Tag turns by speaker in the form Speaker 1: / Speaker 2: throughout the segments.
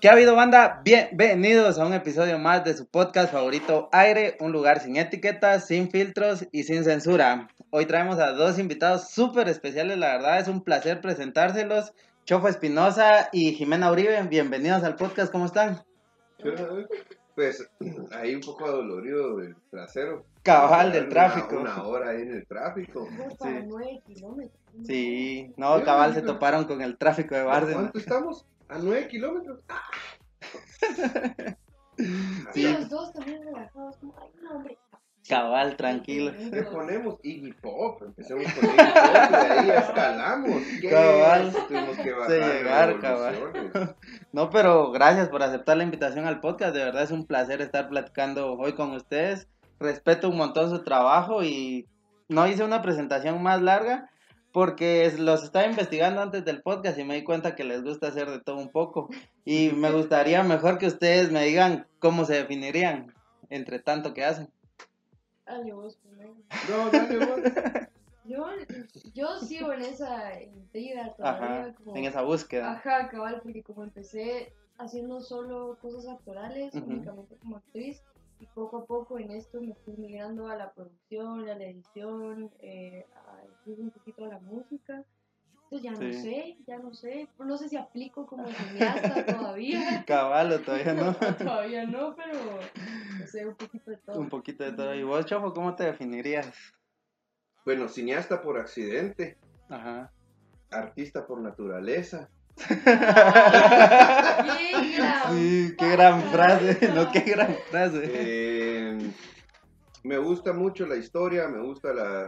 Speaker 1: ¿Qué ha habido, banda? Bienvenidos a un episodio más de su podcast favorito Aire, un lugar sin etiquetas, sin filtros y sin censura. Hoy traemos a dos invitados súper especiales, la verdad es un placer presentárselos. Chofo Espinosa y Jimena Uribe, bienvenidos al podcast, ¿cómo están?
Speaker 2: Pues ahí un poco adolorido del trasero.
Speaker 1: Cabal del
Speaker 2: Una-
Speaker 1: tráfico.
Speaker 2: Una, hora ahí en el tráfico.
Speaker 1: Sí.
Speaker 3: nueve kilómetros.
Speaker 1: Sí, no, cabal se toparon con el tráfico de Bárcena.
Speaker 2: ¿Cuánto estamos? ¿A 9 kilómetros?
Speaker 3: Sí,
Speaker 2: Ahí.
Speaker 3: los dos también relajados. Como, ay, no, hombre.
Speaker 1: Cabal, tranquilo.
Speaker 2: ¿Qué ponemos? Iggy Pop. Empecemos con Iggy Pop y de ahí escalamos. ¿Qué?
Speaker 1: Cabal.
Speaker 2: Tuvimos que bajar
Speaker 1: De llegar, cabal. No, pero gracias por aceptar la invitación al podcast. De verdad es un placer estar platicando hoy con ustedes. Respeto un montón su trabajo y no hice una presentación más larga porque los estaba investigando antes del podcast y me di cuenta que les gusta hacer de todo un poco. Y me gustaría mejor que ustedes me digan cómo se definirían entre tanto que hacen.
Speaker 3: Dale vos primero.
Speaker 2: No, dale vos.
Speaker 3: Yo, yo sigo en esa intriga todavía.
Speaker 1: Ajá,
Speaker 3: como,
Speaker 1: en esa búsqueda.
Speaker 3: Ajá, cabal, porque como empecé haciendo solo cosas actorales, únicamente como actriz, y poco a poco en esto me fui migrando a la producción, a la edición, eh, a, incluso un poquito a la música. Entonces ya no sé, ya no sé. No sé si aplico como cineasta todavía.
Speaker 1: Cabal, o todavía no.
Speaker 3: Todavía no, pero no sé, un poquito de todo.
Speaker 1: un poquito de todo. ¿Y vos, Chofo, cómo te definirías?
Speaker 2: Bueno, cineasta por accidente.
Speaker 1: Ajá.
Speaker 2: Artista por naturaleza.
Speaker 3: ¡Qué gran
Speaker 1: Sí, qué gran frase, no, qué gran frase.
Speaker 2: Eh, me gusta mucho la historia, me gusta la,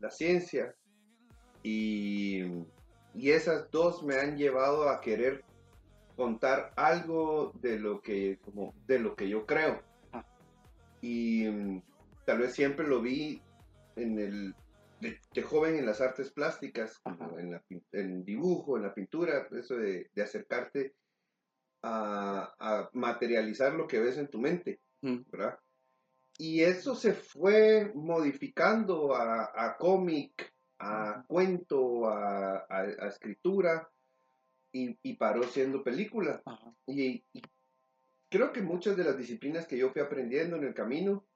Speaker 2: la ciencia y, y esas dos me han llevado a querer contar algo de lo que, como, de lo que yo creo.
Speaker 1: Ah.
Speaker 2: Y mm, tal vez siempre lo vi en el, de, de joven en las artes plásticas, como en, la, en dibujo, en la pintura, eso de, de acercarte a, a materializar lo que ves en tu mente.
Speaker 1: Mm.
Speaker 2: ¿verdad? Y eso se fue modificando a, a cómic, a cuento, a, escritura y, y paró siendo película. Y, y creo que muchas de las disciplinas que yo fui aprendiendo en el camino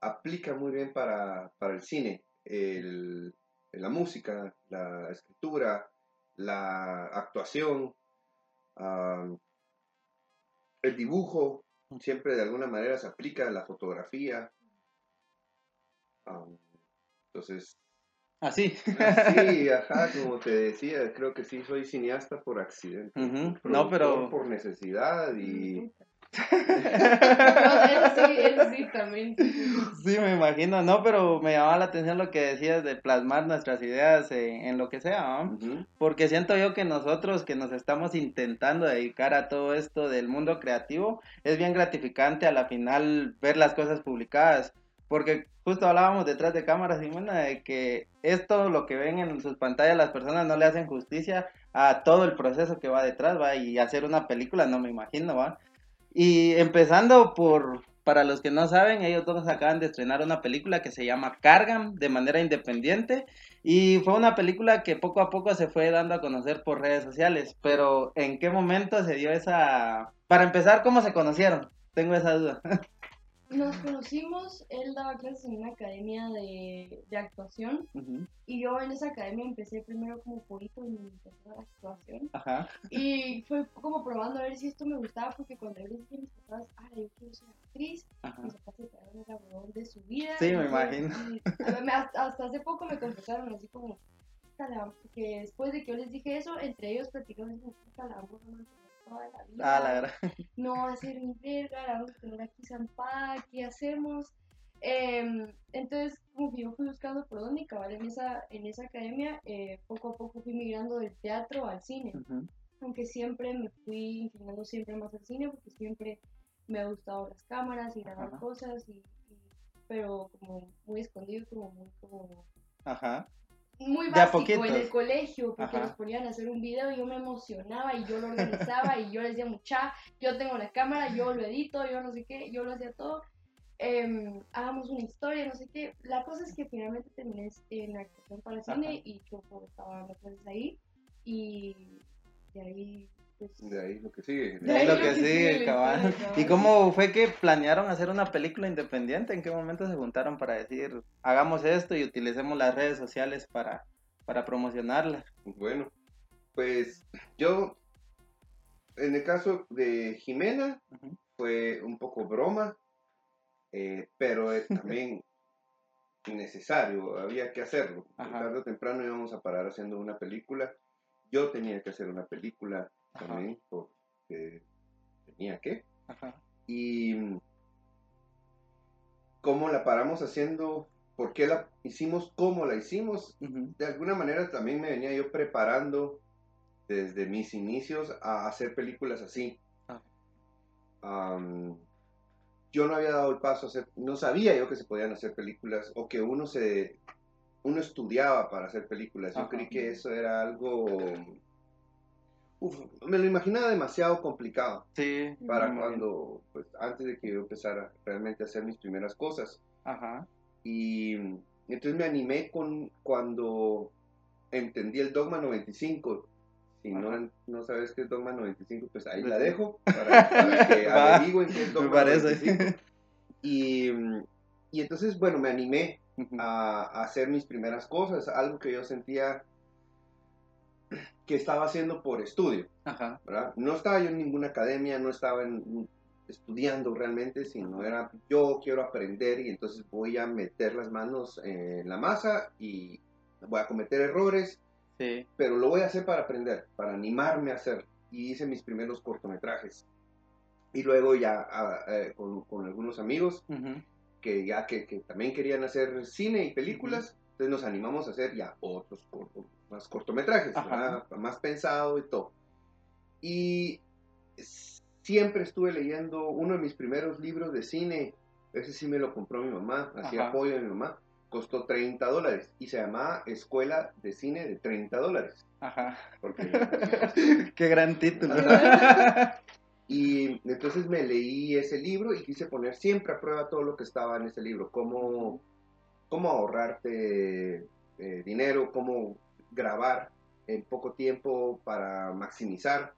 Speaker 2: aplican muy bien para, para el cine, el- la música, la escritura, la actuación, el dibujo, siempre de alguna manera se aplica la fotografía. Entonces,
Speaker 1: Así.
Speaker 2: así, ajá, como te decía, creo que sí soy cineasta por accidente.
Speaker 1: Ujú, no, pero-
Speaker 2: Por necesidad y...
Speaker 3: No, él sí, él sí también.
Speaker 1: Sí, me imagino, no, pero me llamaba la atención lo que decías de plasmar nuestras ideas en, en lo que sea, ¿no? Porque siento yo que nosotros que nos estamos intentando dedicar a todo esto del mundo creativo, es bien gratificante a la final ver las cosas publicadas. Porque justo hablábamos detrás de cámaras, Simona, de que esto, lo que ven en sus pantallas, las personas no le hacen justicia a todo el proceso que va detrás, va, y hacer una película, no me imagino, va. Y empezando por para los que no saben, ellos dos acaban de estrenar una película que se llama Cargan de manera independiente y fue una película que poco a poco se fue dando a conocer por redes sociales, pero ¿en qué momento se dio esa... Para empezar, ¿cómo se conocieron? Tengo esa duda.
Speaker 3: Nos conocimos, él daba clases en una academia de, de actuación y yo en esa academia empecé primero como poquito en mi actuación
Speaker 1: Ajá.
Speaker 3: y fue como probando a ver si esto me gustaba porque cuando yo les dije a mis papás, ah, yo quiero ser actriz,
Speaker 1: Ajá.
Speaker 3: mis papás se quedaron el aburrón de su vida.
Speaker 1: Sí, me imagino.
Speaker 3: ver, hasta, hasta hace poco me confesaron así como, "Puta, la- que después de que yo les dije eso, entre ellos platicaron así como, "Puta, la toda la vida
Speaker 1: Ah, la verdad.
Speaker 3: no va a ser mi verga, la vamos a tener aquí zampada, ¿qué hacemos? Em, entonces, como que yo fui buscando por dónde y cabal en esa, en esa academia, eh, poco a poco fui migrando del teatro al cine, aunque siempre me fui inclinando siempre más al cine porque siempre me ha gustado las cámaras y grabar
Speaker 1: Ajá.
Speaker 3: cosas, y, y- pero como muy escondido, como muy, como
Speaker 1: Ajá.
Speaker 3: Muy básico en el colegio, porque
Speaker 1: Ajá.
Speaker 3: nos ponían a hacer un video y yo me emocionaba y yo lo organizaba y yo les decía, mucha, yo tengo la cámara, yo lo edito, yo no sé qué, yo lo hacía todo. Em, hagamos una historia, no sé qué. La cosa es que finalmente terminé en actuación para cine
Speaker 1: Ajá.
Speaker 3: y yo pues, estaba dando clases ahí y de ahí pues...
Speaker 2: De ahí lo que sigue.
Speaker 3: De ahí
Speaker 1: lo que
Speaker 3: sigue
Speaker 1: cabal. ¿Y cómo fue que planearon hacer una película independiente? ¿En qué momento se juntaron para decir, hagamos esto y utilicemos las redes sociales para, para promocionarla?
Speaker 2: Bueno, pues yo, en el caso de Jimena, fue un poco broma, eh, pero es también necesario, había que hacerlo. Tarde o temprano íbamos a parar haciendo una película. Yo tenía que hacer una película. También, porque tenía que.
Speaker 1: Ajá.
Speaker 2: Y cómo la paramos haciendo, por qué la hicimos, cómo la hicimos, de alguna manera también me venía yo preparando desde mis inicios a hacer películas así.
Speaker 1: Ah.
Speaker 2: Yo no había dado el paso a hacer, no sabía yo que se podían hacer películas o que uno se, uno estudiaba para hacer películas. Yo
Speaker 1: Ajá.
Speaker 2: creí que eso era algo, uf, me lo imaginaba demasiado complicado
Speaker 1: Sí.
Speaker 2: para cuando, pues antes de que yo empezara realmente a hacer mis primeras cosas.
Speaker 1: Ajá.
Speaker 2: Y entonces me animé con cuando entendí el Dogma 95. Si
Speaker 1: Ajá.
Speaker 2: no, no sabes qué es Dogma 95, pues ahí la dejo para, para que
Speaker 1: Va.
Speaker 2: averigüen qué es
Speaker 1: Me parece.
Speaker 2: 95. Y, y entonces, bueno, me animé a hacer mis primeras cosas, algo que yo sentía que estaba haciendo por estudio.
Speaker 1: Ajá.
Speaker 2: ¿verdad? No estaba yo en ninguna academia, no estaba en- estudiando realmente, sino era yo quiero aprender y entonces voy a meter las manos en la masa y voy a cometer errores,
Speaker 1: Sí.
Speaker 2: pero lo voy a hacer para aprender, para animarme a hacer. Y hice mis primeros cortometrajes. Y luego ya eh, con, con algunos amigos que ya que, que también querían hacer cine y películas, entonces nos animamos a hacer ya otros corto- más cortometrajes, más pensado y todo. Y siempre estuve leyendo uno de mis primeros libros de cine, ese sí me lo compró mi mamá, hacía apoyo de mi mamá, costó 30 dólares y se llamaba Escuela de Cine de 30 dólares.
Speaker 1: Ajá.
Speaker 2: Porque
Speaker 1: Qué gran título.
Speaker 2: Y entonces me leí ese libro y quise poner siempre a prueba todo lo que estaba en ese libro, cómo, cómo ahorrarte eh, dinero, cómo grabar en poco tiempo para maximizar.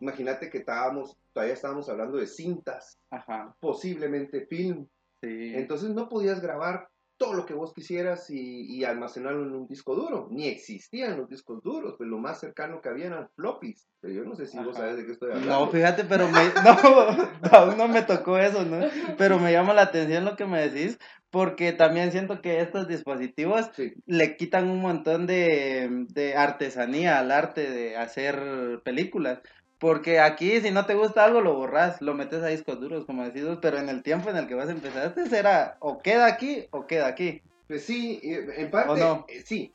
Speaker 2: Imagínate que estábamos, todavía estábamos hablando de cintas,
Speaker 1: Ajá.
Speaker 2: posiblemente film.
Speaker 1: Sí.
Speaker 2: Entonces no podías grabar todo lo que vos quisieras y, y almacenarlo en un disco duro. Ni existían los discos duros, pues lo más cercano que habían eran floppies. Pero yo no sé si vos sabes de qué estoy hablando.
Speaker 1: No, fíjate, pero me, no, aún no me tocó eso, ¿no? Pero me llama la atención lo que me decís, porque también siento que estos dispositivos
Speaker 2: Sí.
Speaker 1: le quitan un montón de, de artesanía al arte de hacer películas. Porque aquí, si no te gusta algo, lo borras, lo metes a discos duros, como decís pero en el tiempo en el que vas a empezar, este era o queda aquí o queda aquí.
Speaker 2: Pues sí, en parte
Speaker 1: ¿O no?
Speaker 2: eh, sí.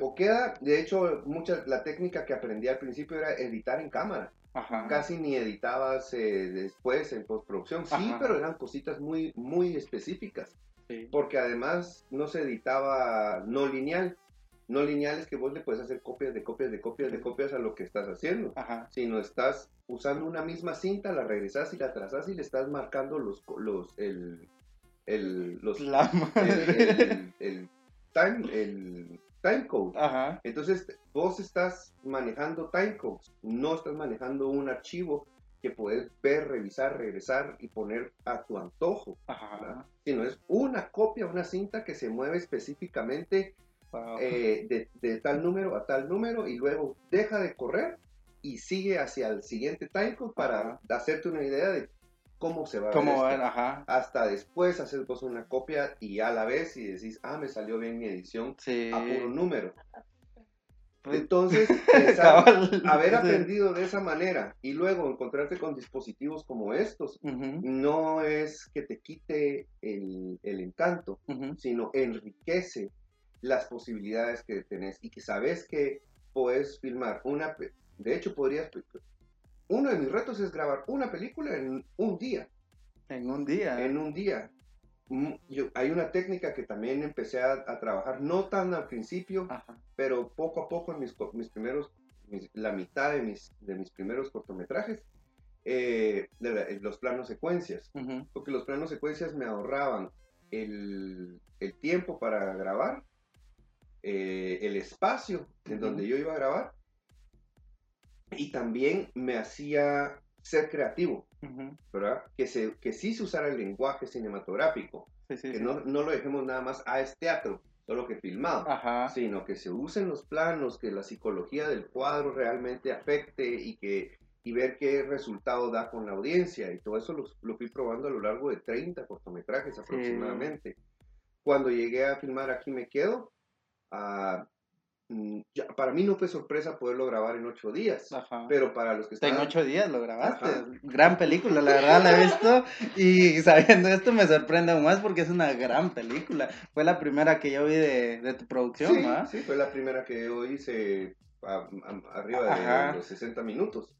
Speaker 2: O queda, de hecho, mucha, la técnica que aprendí al principio era editar en cámara.
Speaker 1: Ajá.
Speaker 2: Casi ni editabas eh, después en postproducción. Sí,
Speaker 1: Ajá.
Speaker 2: pero eran cositas muy, muy específicas.
Speaker 1: Sí.
Speaker 2: Porque además no se editaba no lineal. No lineales que vos le puedes hacer copias de copias de copias de copias a lo que estás haciendo,
Speaker 1: Ajá.
Speaker 2: sino estás usando una misma cinta, la regresas y la trazas y le estás marcando los, los, el, el, los,
Speaker 1: La
Speaker 2: el, el- el time, el time code.
Speaker 1: Ajá.
Speaker 2: Entonces, vos estás manejando timecodes, no estás manejando un archivo que puedes ver, revisar, regresar y poner a tu antojo,
Speaker 1: Ajá.
Speaker 2: sino es una copia, una cinta que se mueve específicamente
Speaker 1: Wow.
Speaker 2: eh, de, de tal número a tal número y luego deja de correr y sigue hacia el siguiente timecode para hacerte una idea de cómo se va a ver
Speaker 1: ¿Cómo
Speaker 2: esto.
Speaker 1: van? Ajá.
Speaker 2: Hasta después haces vos una copia y a la vez y decís, ah, me salió bien mi edición
Speaker 1: Sí.
Speaker 2: a puro número.
Speaker 1: Pues-
Speaker 2: Entonces, pensar- haber aprendido de esa manera y luego encontrarte con dispositivos como estos, no es que te quite el, el encanto,
Speaker 1: ujú.
Speaker 2: sino enriquece las posibilidades que tenés y que sabes que puedes filmar una... De hecho, podrías... Uno de mis retos es grabar una película en un día.
Speaker 1: En un día.
Speaker 2: En un día. Mm, yo- hay una técnica que también empecé a, a trabajar, no tan al principio,
Speaker 1: Ajá.
Speaker 2: pero poco a poco en mis, mis primeros, mis- la mitad de mis, de mis primeros cortometrajes, eh, de la- los planos secuencias, porque los planos secuencias me ahorraban el, el tiempo para grabar, eh, el espacio en donde yo iba a grabar, y también me hacía ser creativo,
Speaker 1: ujú.
Speaker 2: ¿verdad? Que, se, que sí se usara el lenguaje cinematográfico,
Speaker 1: Sí, sí,
Speaker 2: que
Speaker 1: sí.
Speaker 2: no, no lo dejemos nada más, ah, es teatro, solo que filmado
Speaker 1: Ajá.
Speaker 2: sino que se usen los planos, que la psicología del cuadro realmente afecte y que y ver qué resultado da con la audiencia y todo eso lo, lo fui probando a lo largo de 30 cortometrajes aproximadamente. Cuando llegué a filmar Aquí me quedo, ah, ya- para mí no fue sorpresa poderlo grabar en ocho días,
Speaker 1: Ajá.
Speaker 2: pero para los que
Speaker 1: En
Speaker 2: están
Speaker 1: ocho días lo grabaste.
Speaker 2: Ajá.
Speaker 1: Gran película, la verdad la he visto. Y sabiendo esto me sorprende aún más porque es una gran película. Fue la primera que yo vi de, de tu producción,
Speaker 2: Sí, sí, fue la primera que yo hice a- a- arriba de
Speaker 1: Ajá.
Speaker 2: los 60 minutos.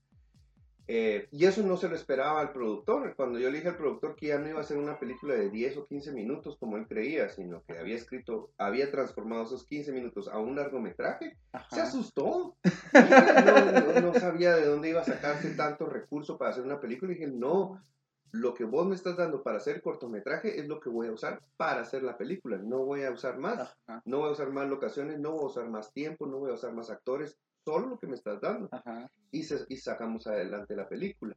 Speaker 2: Eh, y eso no se lo esperaba al productor. Cuando yo le dije al productor que ya no iba a ser una película de 10 o 15 minutos como él creía, sino que había escrito, había transformado esos 15 minutos a un largometraje, se asustó. No, no- no sabía de dónde iba a sacarse tanto recurso para hacer una película. Y dije, no, lo que vos me estás dando para hacer cortometraje es lo que voy a usar para hacer la película. No voy a usar más.
Speaker 1: Ajá.
Speaker 2: No voy a usar más locaciones, no voy a usar más tiempo, no voy a usar más actores, solo lo que me estás dando.
Speaker 1: Ajá.
Speaker 2: Y, se- y sacamos adelante la película.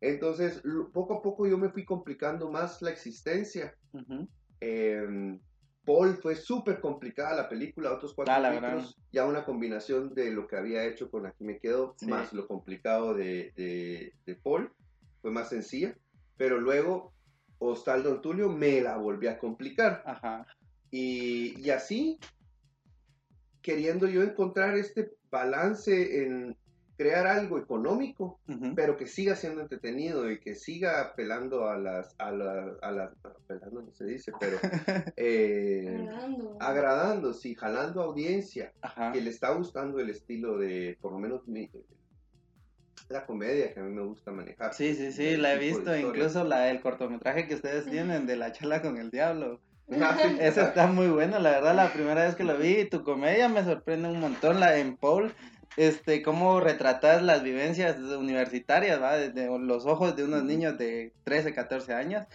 Speaker 2: Entonces, lo- poco a poco yo me fui complicando más la existencia.
Speaker 1: Ujú.
Speaker 2: Eh, Paul fue súper complicada la película, otros cuatro
Speaker 1: Ah,
Speaker 2: ya una combinación de lo que había hecho con Aquí me quedo,
Speaker 1: Sí.
Speaker 2: más lo complicado de, de, de Paul, fue más sencilla, pero luego Ostaldo Antulio me la volvió a complicar.
Speaker 1: Ajá.
Speaker 2: Y, y así, queriendo yo encontrar este balance en crear algo económico, pero que siga siendo entretenido y que siga apelando a las, a las, a las, apelando no se dice, pero eh,
Speaker 3: Agradando.
Speaker 2: agradando, sí, jalando audiencia,
Speaker 1: Ajá.
Speaker 2: que le está gustando el estilo de, por lo menos, mi- la comedia que a mí me gusta manejar.
Speaker 1: Sí, sí, sí, la he visto, incluso la el cortometraje que ustedes tienen de la charla con el diablo.
Speaker 2: Ah,
Speaker 1: Ese está muy bueno, la verdad, la primera vez que lo vi, tu comedia me sorprende un montón, la en Paul, este, cómo retratas las vivencias universitarias, ¿va? Desde los ojos de unos niños de 13, 14 años.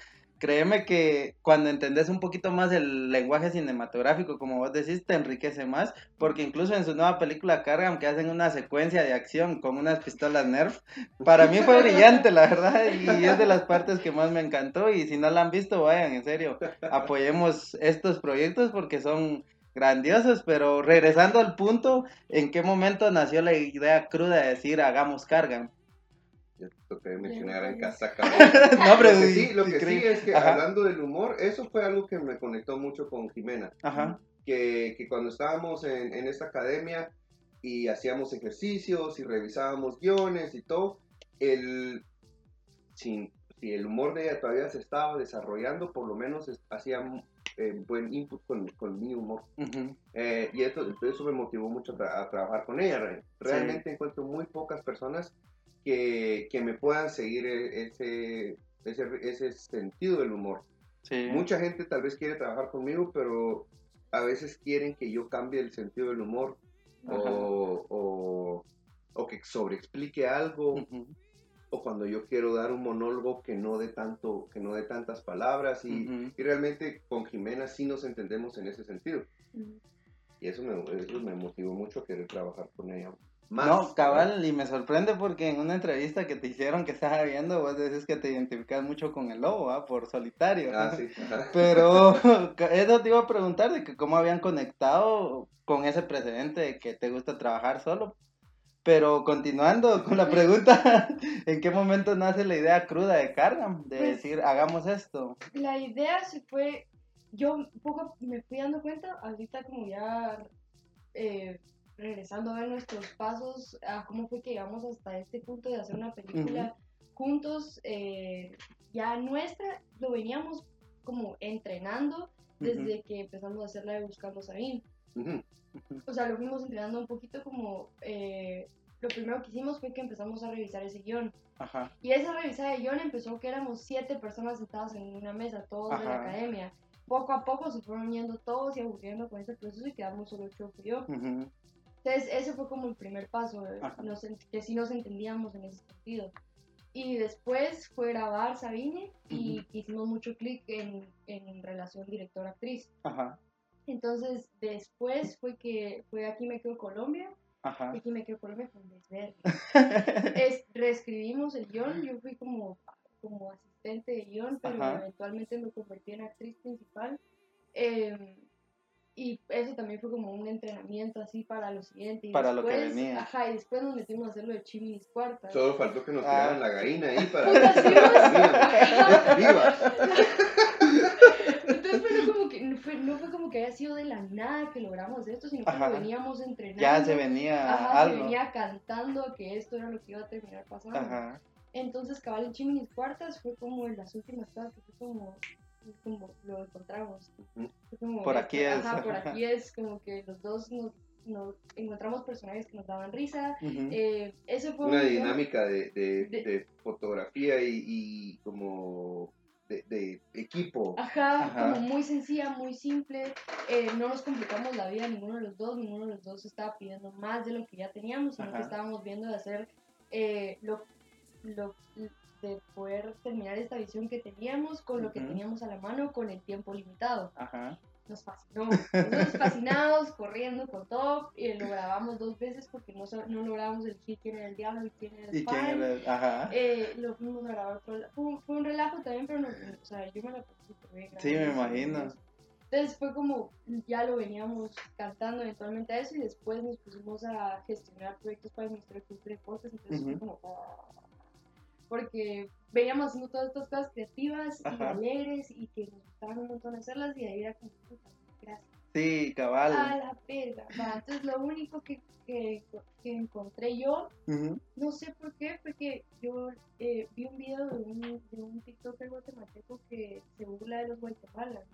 Speaker 1: Créeme que cuando entendés un poquito más el lenguaje cinematográfico, como vos decís, te enriquece más, porque incluso en su nueva película Cargan, que hacen una secuencia de acción con unas pistolas Nerf, para mí fue brillante, la verdad, y es de las partes que más me encantó, y si no la han visto, vayan, en serio, apoyemos estos proyectos porque son grandiosos, pero regresando al punto, ¿en qué momento nació la idea cruda de decir hagamos Cargan?
Speaker 2: Te toca mencionar en
Speaker 3: Ya.
Speaker 2: casa, cabrón.
Speaker 1: No, pero
Speaker 2: lo que sí, lo que sí
Speaker 1: increíble.
Speaker 2: es que
Speaker 1: Ajá.
Speaker 2: hablando del humor, eso fue algo que me conectó mucho con Jimena.
Speaker 1: Ajá,
Speaker 2: Que, que cuando estábamos en, en esta academia y hacíamos ejercicios y revisábamos guiones y todo, el, si, si el humor de ella todavía se estaba desarrollando, por lo menos hacía eh, buen input con, con mi humor. Eh, y esto, eso me motivó mucho a, tra- a trabajar con ella. Re- Realmente encuentro muy pocas personas que, que me puedan seguir e- ese, ese, ese sentido del humor.
Speaker 1: sí,
Speaker 2: Mucha gente tal vez quiere trabajar conmigo, pero a veces quieren que yo cambie el sentido del humor o, o, o que sobreexplique algo o cuando yo quiero dar un monólogo que no dé tanto que no dé tantas palabras y, y realmente con Jimena sí nos entendemos en ese sentido. Y eso me, eso me motivó mucho a querer trabajar con ella más
Speaker 1: No,
Speaker 2: ¿verdad?
Speaker 1: cabal, y me sorprende porque en una entrevista que te hicieron que estaba viendo, vos decís que te identificas mucho con el lobo, ¿ah? Por solitario.
Speaker 2: ah sí.
Speaker 1: Pero eso te iba a preguntar de que cómo habían conectado con ese precedente de que te gusta trabajar solo. Pero continuando con la pregunta, ¿en qué momento nace la idea cruda de Cargam? De
Speaker 3: Pues-
Speaker 1: decir, hagamos esto.
Speaker 3: La idea se fue, yo un poco me fui dando cuenta, ahorita como ya eh, regresando a ver nuestros pasos, a cómo fue que llegamos hasta este punto de hacer una película juntos, eh, ya nuestra, lo veníamos como entrenando desde que empezamos a hacerla de Buscando Sabine.
Speaker 2: Ujú.
Speaker 3: O sea, lo fuimos entrenando un poquito como... eh, lo primero que hicimos fue que empezamos a revisar ese guion.
Speaker 1: Ajá.
Speaker 3: Y esa revisada de guion empezó que éramos siete personas sentadas en una mesa, todos de la
Speaker 1: Ajá.
Speaker 3: academia. Poco a poco se fueron uniendo todos y aburriendo con ese proceso y quedamos solo Choco y yo.
Speaker 1: Ujú.
Speaker 3: Entonces, ese fue como el primer paso, eh, nos que sí nos entendíamos en ese sentido. Y después fue grabar Sabine y hicimos mucho clic en, en relación director-actriz. Entonces, después fue que fue Aquí me quedo Colombia.
Speaker 1: Ajá.
Speaker 3: Y Aquí me quedo Colombia con desverde. es, reescribimos el guion, yo fui como, como asistente de guion, pero
Speaker 1: Ajá.
Speaker 3: eventualmente me convertí en actriz principal. Eh, y eso también fue como un entrenamiento así para lo siguiente. Y
Speaker 1: Para lo que
Speaker 3: después-
Speaker 1: venía.
Speaker 3: Ajá, y después nos metimos a hacer lo de Chiminis Cuarta.
Speaker 2: solo faltó que nos
Speaker 1: Ah.
Speaker 2: tiraran la gallina ahí para
Speaker 3: pues.
Speaker 2: viva
Speaker 3: Entonces fue no como que, no fue, no fue como que haya sido de la nada que logramos esto, sino que veníamos entrenando.
Speaker 1: Ya se venía
Speaker 3: Ajá,
Speaker 1: algo.
Speaker 3: se venía cantando que esto era lo que iba a terminar pasando.
Speaker 1: Ajá.
Speaker 3: Entonces, cabal en Chiminis Cuartas fue como en las últimas cosas que fue como, como lo encontramos. Fue como
Speaker 1: Por aquí es.
Speaker 3: Ajá, por aquí es como que los dos nos, nos encontramos personajes que nos daban risa.
Speaker 1: Ujú.
Speaker 3: Eh, eso fue
Speaker 2: una
Speaker 3: un-
Speaker 2: dinámica de, de,
Speaker 3: De-
Speaker 2: de fotografía y, y como de, de equipo
Speaker 3: Ajá,
Speaker 1: Ajá.
Speaker 3: como muy sencilla, muy simple. eh, no nos complicamos la vida ninguno de los dos. Ninguno de los dos estaba pidiendo más de lo que ya teníamos, sino
Speaker 1: Ajá.
Speaker 3: que estábamos viendo de hacer eh, lo, lo de poder terminar esta visión que teníamos con lo que
Speaker 1: Ujú.
Speaker 3: teníamos a la mano con el tiempo limitado.
Speaker 1: Ajá.
Speaker 3: Nos fascinó. Nosotros fascinados, corriendo con todo, y lo grabamos dos veces porque no, no lográbamos elegir quién era el diablo y quién era el
Speaker 1: ¿Y quién era? Ajá.
Speaker 3: Eh, lo fuimos a grabar, fue, fue un- fue un relajo también, pero no, o sea, yo me la pasé súper bien.
Speaker 1: Sí, me imagino.
Speaker 3: Entonces fue como, ya lo veníamos cantando eventualmente a eso y después nos pusimos a gestionar proyectos para el Ministerio de Cultura y Deportes, entonces fue
Speaker 1: Ujú.
Speaker 3: como, "Ah", porque haciendo todas estas cosas creativas y alegres y que nos gustaban un montón hacerlas y ahí era como, "Puta, gracias.
Speaker 1: Sí, cabal.
Speaker 3: A la verga. va. Entonces lo único que, que, que encontré yo no sé por qué, fue que yo eh, vi un video de un, de un TikToker guatemalteco que se burla de los guatemalas.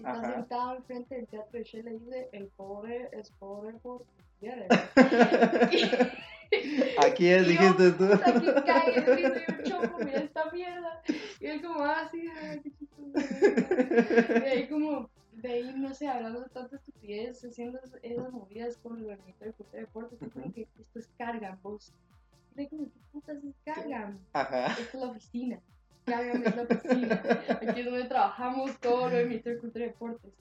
Speaker 3: Y Está
Speaker 1: Ajá.
Speaker 3: sentado enfrente del teatro de Shell y dice, el pobre es pobre por quiere.
Speaker 1: Aquí es,
Speaker 3: yo,
Speaker 1: dijiste tú.
Speaker 3: cague de risa, y yo, choco, mira esta mierda. Y él como, ah, sí, ay, qué chistoso. Y ahí como, de ahí, no sé, hablando de tanta estupidez, haciendo esas- movidas con el Ministerio de Cultura y Deportes, fue como que esto es cargan, vos. Yo como, ¿qué putas es cargan?
Speaker 1: Ajá.
Speaker 3: Esta es la oficina. Cargan es la oficina. Aquí es donde trabajamos todo lo del Ministerio de Cultura y Deportes.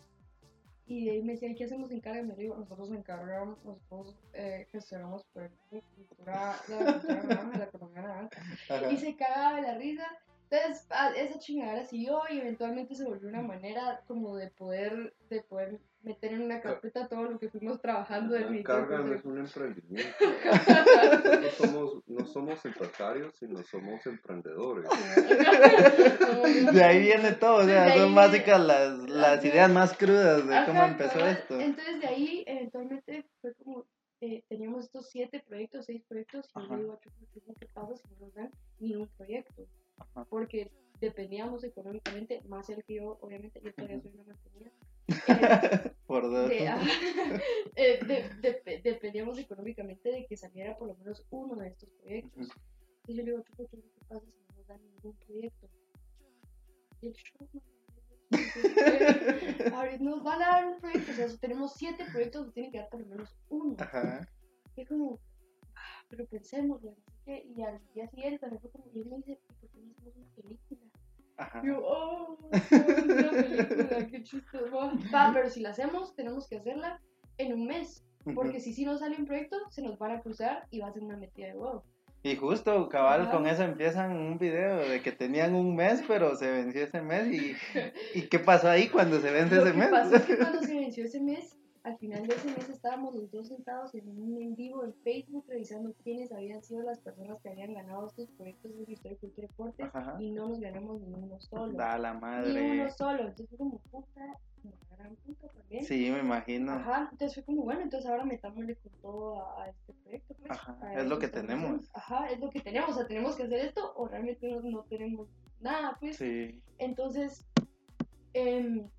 Speaker 3: Y de ahí me decía, ¿qué hacemos en Cargan? Me digo, nosotros encargamos, nosotros eh, gestionamos proyectos de cultura, de la cultura naranja, de la economía naranja. Y se cagaba de la risa. Entonces, ah, esa chingadera siguió y eventualmente se volvió una manera como de poder, de poder meter en una carpeta todo lo que fuimos trabajando de
Speaker 2: Cargan
Speaker 3: Cultura.
Speaker 2: es un emprendimiento. Nosotros somos, no somos empresarios, sino somos emprendedores.
Speaker 1: De ahí viene todo, o sea, son
Speaker 3: viene-
Speaker 1: básicas las, las ideas más crudas de cómo empezó esto.
Speaker 3: Entonces de ahí eventualmente fue como, eh, teníamos estos siete proyectos, seis proyectos, y yo digo ¿qué pasa si no nos dan ni un proyecto?
Speaker 1: Ajá.
Speaker 3: Porque dependíamos económicamente, más él que yo, obviamente, yo todavía soy una mantenida. Eh,
Speaker 1: Por dos.
Speaker 3: de- ajá, eh, de- de- dependíamos económicamente de que saliera por lo menos uno de estos proyectos. Y yo le digo, ¿qué pasa si no nos dan ningún proyecto? Y el show, ahorita nos van a dar un proyecto, o sea, si tenemos siete proyectos, nos tienen que dar por lo menos uno.
Speaker 1: Ajá.
Speaker 3: Y es como, ah, pero pensemos, y al día siguiente también fue como, y él me dice, ¿por qué no hacemos una película?
Speaker 1: Ajá.
Speaker 3: Y yo, oh, una película, qué chistoso. Va, pero si la hacemos, tenemos que hacerla en un mes. Porque si sí nos sale un proyecto, se nos van a cruzar y va a ser una metida de huevo.
Speaker 1: Y justo, cabal,
Speaker 3: Ajá.
Speaker 1: con eso empiezan un video de que tenían un mes, pero se venció ese mes. ¿Y, ¿y qué pasó ahí cuando se vence
Speaker 3: Lo
Speaker 1: ese
Speaker 3: que
Speaker 1: mes?
Speaker 3: pasa es que cuando se venció ese mes, al final de ese mes estábamos los dos sentados en un en vivo en Facebook revisando quiénes habían sido las personas que habían ganado estos proyectos de Historia, Cultura y Deportes
Speaker 1: Ajá.
Speaker 3: y no nos ganamos ni uno solo.
Speaker 1: Da la
Speaker 3: Ni
Speaker 1: madre.
Speaker 3: uno solo. Entonces fue como puta, una gran puta también.
Speaker 1: Sí, me imagino.
Speaker 3: Ajá, entonces fue como, bueno, entonces ahora metámosle con todo a, a este proyecto. Pues,
Speaker 1: Ajá,
Speaker 3: a
Speaker 1: es lo que tenemos.
Speaker 3: haciendo. Ajá, es lo que tenemos, o sea, tenemos que hacer esto o realmente no, no tenemos nada, pues.
Speaker 1: Sí.
Speaker 3: Entonces, em,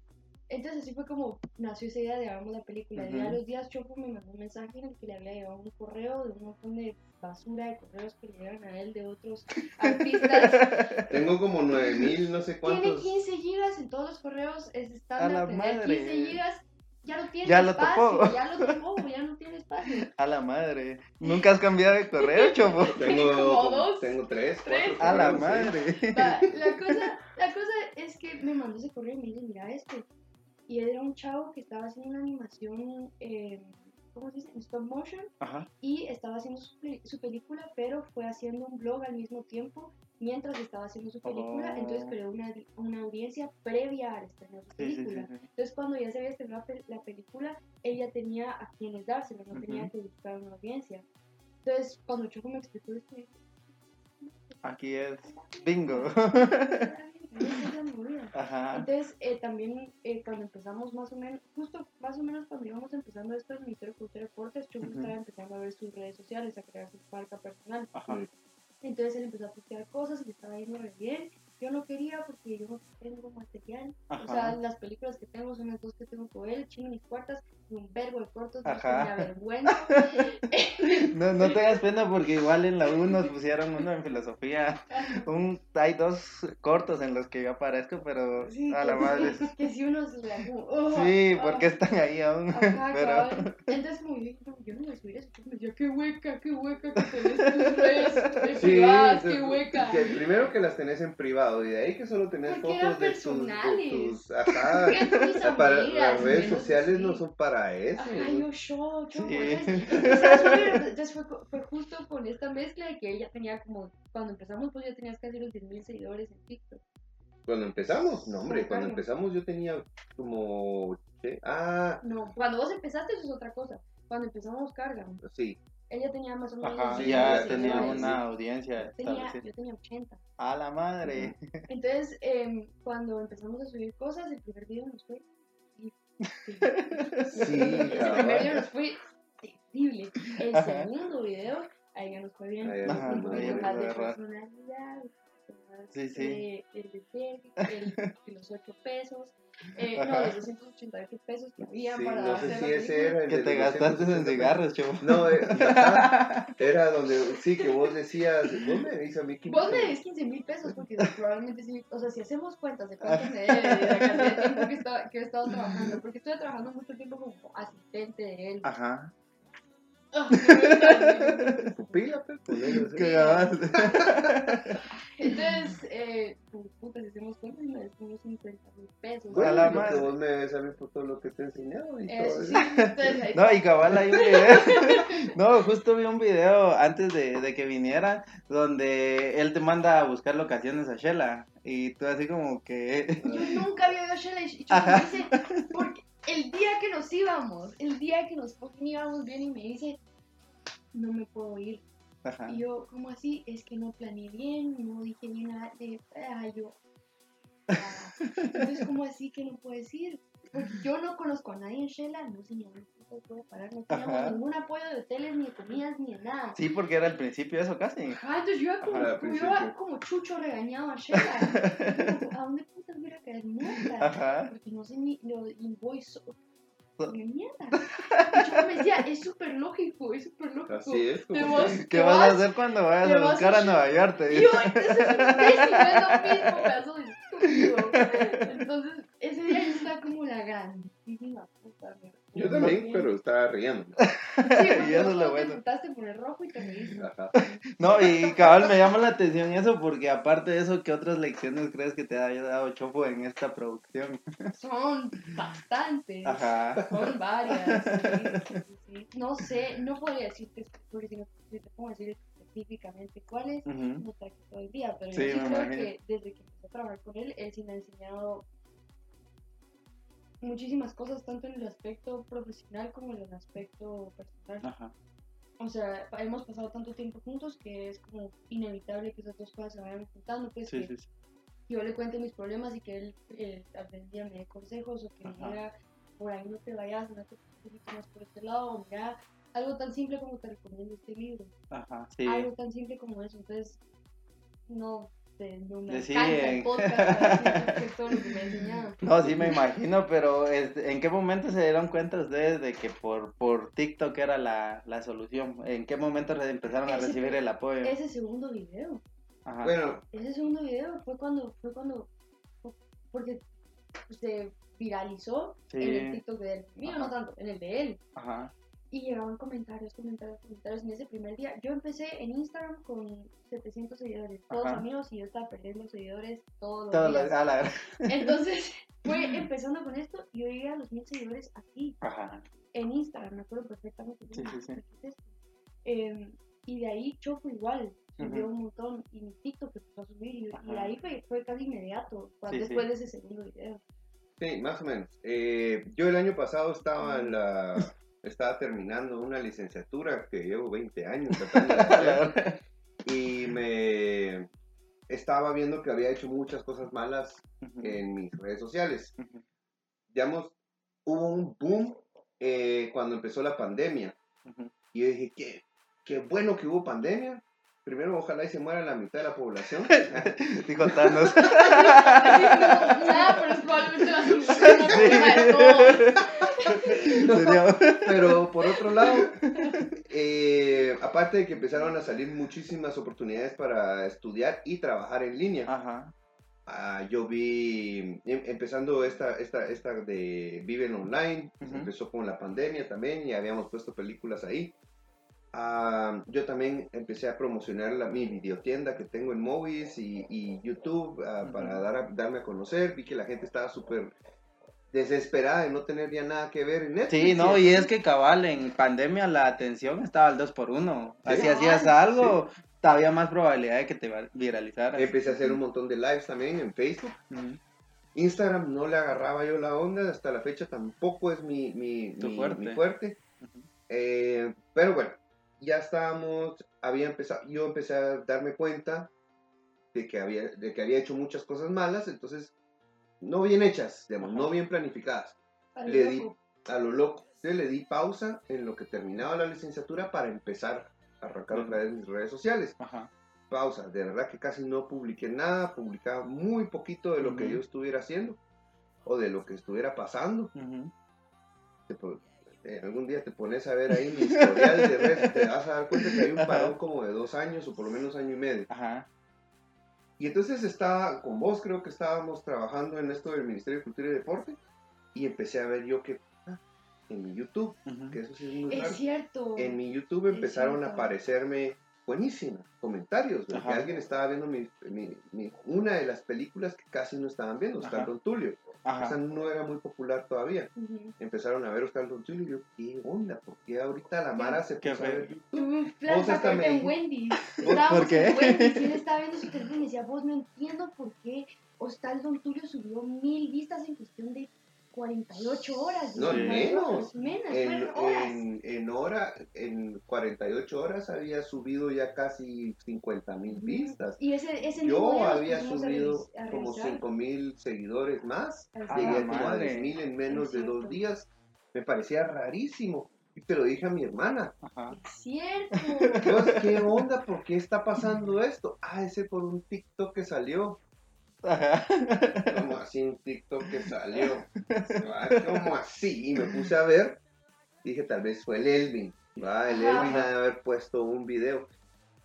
Speaker 3: entonces así fue como nació esa idea de hagamos la película. Y ya a los días Choco me mandó un mensaje en el que le había llevado un correo de un montón de basura de correos que le llegan a él de otros artistas.
Speaker 2: Tengo como 9000, no sé
Speaker 3: Tiene
Speaker 2: cuántos.
Speaker 3: 15 gigas en todos los correos, es
Speaker 1: A la
Speaker 3: estándar tener
Speaker 1: madre.
Speaker 3: 15 gigas. Ya no tiene
Speaker 1: Ya lo
Speaker 3: espacio,
Speaker 1: topó.
Speaker 3: ya lo tomó, ya no tiene espacio.
Speaker 1: A la madre. ¿Nunca has cambiado de correo, chopo?
Speaker 2: Tengo,
Speaker 3: como dos,
Speaker 2: tengo tres,
Speaker 3: tres.
Speaker 2: cuatro
Speaker 1: A la madre.
Speaker 3: Va, la, cosa, la cosa es que me mandó ese correo y me dice, mira esto. Y él era un chavo que estaba haciendo una animación, eh, ¿cómo se dice? En stop motion.
Speaker 1: Ajá.
Speaker 3: Y estaba haciendo su, pe- su película, pero fue haciendo un blog al mismo tiempo mientras estaba haciendo su película.
Speaker 1: Oh.
Speaker 3: Entonces creó una, una audiencia previa al estreno de su
Speaker 1: Sí, sí, sí,
Speaker 3: película.
Speaker 1: sí.
Speaker 3: Entonces cuando ya se había estrenado la, pel- la película, él ya tenía a quienes dárselo, no tenía
Speaker 1: Ujú.
Speaker 3: que buscar una audiencia. Entonces cuando Choco me explicó esto,
Speaker 1: Aquí es bingo. Ajá.
Speaker 3: Entonces, eh, también eh, cuando empezamos más o menos, justo más o menos cuando íbamos empezando esto del Ministerio de Cultura y Deportes, Choco
Speaker 1: Ujú.
Speaker 3: estaba empezando a ver sus redes sociales, a crear su marca personal.
Speaker 1: Ajá.
Speaker 3: Entonces él empezó a postear cosas y le estaba yendo re bien. Yo no quería porque yo no tengo material. O sea, las películas que tengo son las dos que tengo con él, Chino y Cuartas, y un verbo de cortos, me avergüenza.
Speaker 1: No, no tengas pena porque igual en la U nos pusieron uno en filosofía. Un, hay dos cortos en los que yo aparezco, pero
Speaker 3: Sí,
Speaker 1: a la madre.
Speaker 3: que si uno se la como, oh,
Speaker 1: Sí,
Speaker 3: oh.
Speaker 1: porque están ahí aún.
Speaker 3: Ajá,
Speaker 1: Pero.
Speaker 3: Entonces, como yo dije, no, yo no voy a subir eso. Decía, qué hueca, qué hueca que tenés tus redes
Speaker 2: Sí,
Speaker 3: privadas, qué
Speaker 2: entonces,
Speaker 3: hueca.
Speaker 2: que primero que las tenés en privado y de ahí que solo tenés
Speaker 3: Porque
Speaker 2: fotos de tus, de tus ajá,
Speaker 3: ¿Qué
Speaker 2: para,
Speaker 3: amigas?
Speaker 2: las redes sociales
Speaker 3: así.
Speaker 2: no son para eso.
Speaker 3: Ajá, yo show, yo.
Speaker 1: Sí.
Speaker 3: Fue, fue justo con esta mezcla de que ella tenía como, cuando empezamos, pues ya tenías casi los 10.000 seguidores en TikTok.
Speaker 2: Cuando empezamos, no hombre, cuando empezamos yo tenía como ¿qué? ah,
Speaker 3: No, cuando vos empezaste, eso es otra cosa. Cuando empezamos, cargan.
Speaker 2: sí,
Speaker 3: Ella tenía más o menos.
Speaker 1: Ajá,
Speaker 2: Sí,
Speaker 3: 10.000
Speaker 1: ya
Speaker 2: sí,
Speaker 1: tenía
Speaker 3: seguidores.
Speaker 1: una audiencia
Speaker 3: Tenía, yo tenía 80.
Speaker 1: A la madre.
Speaker 3: Entonces, em, cuando empezamos a subir cosas, el primer video nos fue
Speaker 2: sí,
Speaker 3: El primer video nos fue terrible. El
Speaker 1: Ajá.
Speaker 3: segundo video, ahí ya nos fue bien.
Speaker 1: Nos
Speaker 3: un poquito más de personalidad.
Speaker 1: Sí, sí.
Speaker 3: de- el de el de los 8 pesos. Eh, no, los 288 pesos que había
Speaker 2: Sí,
Speaker 3: para
Speaker 2: no sé
Speaker 3: hacer
Speaker 2: si
Speaker 3: la
Speaker 2: ese
Speaker 3: película.
Speaker 2: era el
Speaker 1: Que
Speaker 2: de
Speaker 1: te gastaste en
Speaker 2: 280
Speaker 1: cigarros, chavo.
Speaker 2: No, eh, era donde, sí, que vos decías, vos me dices a mí que...
Speaker 3: Vos me debes 15 mil pesos porque probablemente sí, o sea, si hacemos cuentas de cuánto me debe de la cantidad de tiempo que, estaba- que he estado trabajando, porque estuve trabajando mucho tiempo como asistente de él.
Speaker 1: Ajá.
Speaker 2: Pupila, pues.
Speaker 1: Qué gabas.
Speaker 3: Entonces, eh, pues, puta, si hacemos cuentas, me como 50 mil pesos.
Speaker 2: Bueno,
Speaker 1: A la
Speaker 2: lo que vos me debes a mí por todo lo que te he enseñado y
Speaker 3: Eso
Speaker 2: todo
Speaker 3: sí, entonces ahí
Speaker 1: No, y cabal hay un video. No, justo vi un video antes de, de que viniera donde él te manda a buscar locaciones a Shela. Y tú así como que.
Speaker 3: Yo nunca había ido a Shela y Choco
Speaker 1: Ajá.
Speaker 3: me dice, porque el día que nos íbamos, el día que nos íbamos bien y me dice, no me puedo ir.
Speaker 1: Ajá.
Speaker 3: Y yo, ¿cómo así? Es que no planeé bien, no dije bien nada de... Ah, yo... ah. Entonces, ¿cómo así que no puedes ir? Porque yo no conozco a nadie en Shela, no sé puta puedo parar, no teníamos
Speaker 1: Ajá.
Speaker 3: ningún apoyo de hoteles, ni de comidas, ni de nada.
Speaker 1: Sí, porque era el principio de eso casi.
Speaker 3: Ah, entonces yo iba como,
Speaker 2: Ajá,
Speaker 3: yo
Speaker 2: principio.
Speaker 3: como chucho regañado a. Como, ¿A dónde putas voy a caer?
Speaker 1: Ajá.
Speaker 3: Porque no sé ni lo y voy so... ¡Qué mierda! Y yo me decía, es súper lógico, es súper lógico.
Speaker 2: Así es, como
Speaker 3: vas-
Speaker 2: que-
Speaker 1: ¿Qué
Speaker 3: te
Speaker 1: vas a hacer cuando vayas a
Speaker 3: vas
Speaker 1: buscar
Speaker 3: a
Speaker 1: a Nueva York? Te
Speaker 3: yo, eso es lo mismo, estúpido. Entonces, ese día yo estaba como la grandísima puta. me-
Speaker 2: Yo también, pero estaba riendo.
Speaker 3: Sí,
Speaker 1: Y eso es lo
Speaker 3: te
Speaker 1: bueno.
Speaker 3: por el rojo y te.
Speaker 1: No, y cabal me llama la atención eso porque aparte de eso, ¿qué otras lecciones crees que te haya dado Chopo en esta producción?
Speaker 3: Son bastantes.
Speaker 1: Ajá.
Speaker 3: Son varias. sí, sí, sí. No sé, no podría decirte, porque si, no- si te pongo a decir específicamente cuáles,
Speaker 1: Ujú.
Speaker 3: no te todo el día, pero
Speaker 1: Sí,
Speaker 3: yo creo
Speaker 1: imagino.
Speaker 3: que desde que empecé a trabajar con él, él sí me ha enseñado muchísimas cosas, tanto en el aspecto profesional como en el aspecto personal.
Speaker 1: Ajá.
Speaker 3: O sea, hemos pasado tanto tiempo juntos que es como inevitable que esas dos cosas se vayan juntando, pues
Speaker 1: Sí,
Speaker 3: que
Speaker 1: sí, sí.
Speaker 3: yo le cuente mis problemas y que él eh, al día me dé consejos o que me diga, por ahí no te vayas, no te preocupes más por este lado, o mira, algo tan simple como te recomiendo este libro,
Speaker 1: Ajá. Sí.
Speaker 3: algo tan simple como eso, entonces no, te- no me
Speaker 1: Sí,
Speaker 3: el podcast todo lo que me.
Speaker 1: No, sí me imagino, pero este, ¿en qué momento se dieron cuenta ustedes de que por, por TikTok era la, la solución? ¿En qué momento empezaron a
Speaker 3: Ese-
Speaker 1: recibir el apoyo?
Speaker 3: Ese segundo video,
Speaker 1: Ajá.
Speaker 2: Bueno,
Speaker 3: ese segundo video fue cuando, fue cuando, porque se viralizó
Speaker 1: Sí.
Speaker 3: en el TikTok de él, mío no tanto, en el de él.
Speaker 1: Ajá.
Speaker 3: Y llegaban comentarios, comentarios, comentarios en ese primer día. Yo empecé en Instagram con 700 seguidores, todos
Speaker 1: Ajá.
Speaker 3: amigos, y yo estaba perdiendo seguidores todos los días.
Speaker 1: a la-
Speaker 3: Entonces, fue empezando con esto y yo llegué a los mil seguidores aquí,
Speaker 1: Ajá.
Speaker 3: en Instagram, me acuerdo perfectamente.
Speaker 1: Sí,
Speaker 3: Yo,
Speaker 1: sí, sí.
Speaker 3: "¿Qué es esto?". Em, y de ahí Choco igual, subió un montón, y mi TikTok empezó a subir, y, y de ahí fue, fue casi inmediato,
Speaker 1: sí.
Speaker 3: después de ese segundo video.
Speaker 2: sí, más o menos. Eh, yo el año pasado estaba en la... Estaba terminando una licenciatura que llevo 20 años tratando de hacer. y me estaba viendo que había hecho muchas cosas malas en mis redes sociales. Digamos, hubo un boom eh, cuando empezó la pandemia. Y yo dije, qué, qué bueno que hubo pandemia. Primero, ojalá y se muera la mitad de la población.
Speaker 1: Dijo Thanos.
Speaker 3: Nada, pero es probablemente la solución
Speaker 1: Sería-
Speaker 2: Pero por otro lado, eh, aparte de que empezaron a salir muchísimas oportunidades para estudiar y trabajar en línea.
Speaker 1: Ajá.
Speaker 2: Ah, yo vi, em- empezando esta, esta, esta de Viven Online, pues,
Speaker 1: Ujú.
Speaker 2: empezó con la pandemia también y habíamos puesto películas ahí. Ah, yo también empecé a promocionar la, mi videotienda que tengo en Movies y, y YouTube ah,
Speaker 1: Ujú.
Speaker 2: para dar a- darme a conocer. Vi que la gente estaba súper desesperada de no tener ya nada que ver en Netflix.
Speaker 1: Sí, no, y es que cabal, en pandemia la atención estaba al 2 por 1
Speaker 2: Sí.
Speaker 1: Si hacías algo, había más probabilidad de que te viralizaras.
Speaker 2: Empecé a hacer un montón de lives también en Facebook. Instagram no le agarraba yo la onda, hasta la fecha tampoco es mi, mi, mi-
Speaker 1: fuerte.
Speaker 2: mi fuerte.
Speaker 1: Ujú.
Speaker 2: Eh, pero bueno, ya estábamos, había empezado, yo empecé a darme cuenta de que había, de que había hecho muchas cosas malas, entonces no bien hechas, digamos,
Speaker 1: Ajá.
Speaker 2: no bien planificadas,
Speaker 3: Al
Speaker 2: Le di- a lo loco. Le di pausa en lo que terminaba la licenciatura para empezar a arrancar otra vez mis redes sociales.
Speaker 1: Ajá.
Speaker 2: Pausa, de verdad que casi no publiqué nada, publicaba muy poquito de lo que yo estuviera haciendo o de lo que estuviera pasando. Te eh, algún día te pones a ver ahí mi historial de redes, te vas a dar cuenta que hay un parón como de dos años o por lo menos año y medio.
Speaker 1: Ajá.
Speaker 2: Y entonces estaba, con vos creo que estábamos trabajando en esto del Ministerio de Cultura y Deporte y empecé a ver yo que ah, en mi YouTube, que eso sí es muy
Speaker 3: Es
Speaker 2: raro,
Speaker 3: cierto.
Speaker 2: en mi YouTube empezaron a aparecerme buenísimos comentarios, de que alguien estaba viendo mi, mi- mi- una de las películas que casi no estaban viendo,
Speaker 1: Ajá.
Speaker 2: Oscar Tulio. Esa
Speaker 1: Ajá.
Speaker 2: no era muy popular todavía.
Speaker 3: Ujú.
Speaker 2: Empezaron a ver Oscar Don Tulio y yo, ¿qué onda? ¿Por qué ahorita la Mara se puso a ver YouTube? Vos hasta me
Speaker 3: en Wendy's.
Speaker 1: ¿Por qué?
Speaker 3: en Wendy's y él estaba viendo su teléfono y decía, vos no entiendo por qué Hostal Don Tulio subió mil vistas en cuestión de 48 horas.
Speaker 2: No, menos.
Speaker 3: Menos,
Speaker 2: En,
Speaker 3: horas.
Speaker 2: en, en hora, en 48 horas había subido ya casi 50 mil vistas.
Speaker 3: Y ese, ese
Speaker 2: Yo había subido
Speaker 3: a
Speaker 2: como
Speaker 3: revisar.
Speaker 2: 5 mil seguidores más.
Speaker 3: A
Speaker 1: A
Speaker 2: Llegué como a
Speaker 1: madre.
Speaker 2: 10 mil en menos de dos días. Me parecía rarísimo. Y te lo dije a mi hermana.
Speaker 1: Ajá.
Speaker 3: Es cierto.
Speaker 2: Entonces, ¿qué onda? ¿Por qué está pasando esto? Ah, ese por un TikTok que salió.
Speaker 1: Ajá.
Speaker 2: ¿Cómo así un TikTok que salió? Ah, ¿Cómo así? Y me puse a ver. Dije, tal vez fue el Elvin. ¿va? El
Speaker 3: Ajá.
Speaker 2: Elvin ha de haber puesto un video.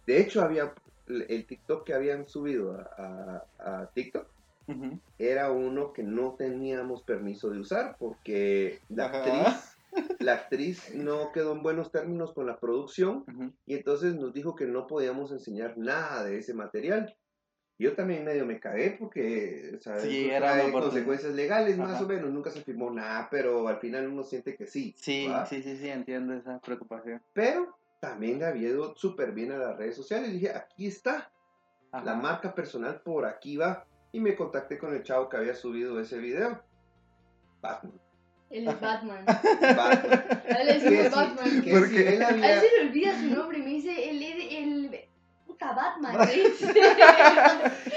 Speaker 2: De hecho, había el TikTok que habían subido a, a- a TikTok. uh era uno que no teníamos permiso de usar porque la
Speaker 1: Ajá.
Speaker 2: actriz, la actriz no quedó en buenos términos con la producción y entonces nos dijo que no podíamos enseñar nada de ese material. Yo también medio me cagué porque, ¿sabes?
Speaker 1: Sí,
Speaker 2: Eso
Speaker 1: era
Speaker 2: consecuencias legales más
Speaker 1: Ajá.
Speaker 2: o menos, nunca se firmó nada, pero al final uno siente que sí.
Speaker 1: Sí,
Speaker 2: ¿va?
Speaker 1: sí, sí, sí, entiendo esa preocupación.
Speaker 2: Pero también le había ido súper bien a las redes sociales dije, aquí está,
Speaker 1: Ajá.
Speaker 2: la marca personal por aquí va. Y me contacté con el chavo que había subido ese video. Batman.
Speaker 3: Él es Batman.
Speaker 2: Batman.
Speaker 3: Él
Speaker 2: Que
Speaker 3: decimos
Speaker 2: si-
Speaker 3: Batman.
Speaker 2: que
Speaker 1: ¿Por
Speaker 2: si él
Speaker 3: A él
Speaker 2: había-
Speaker 3: se le olvida su nombre y me Batman.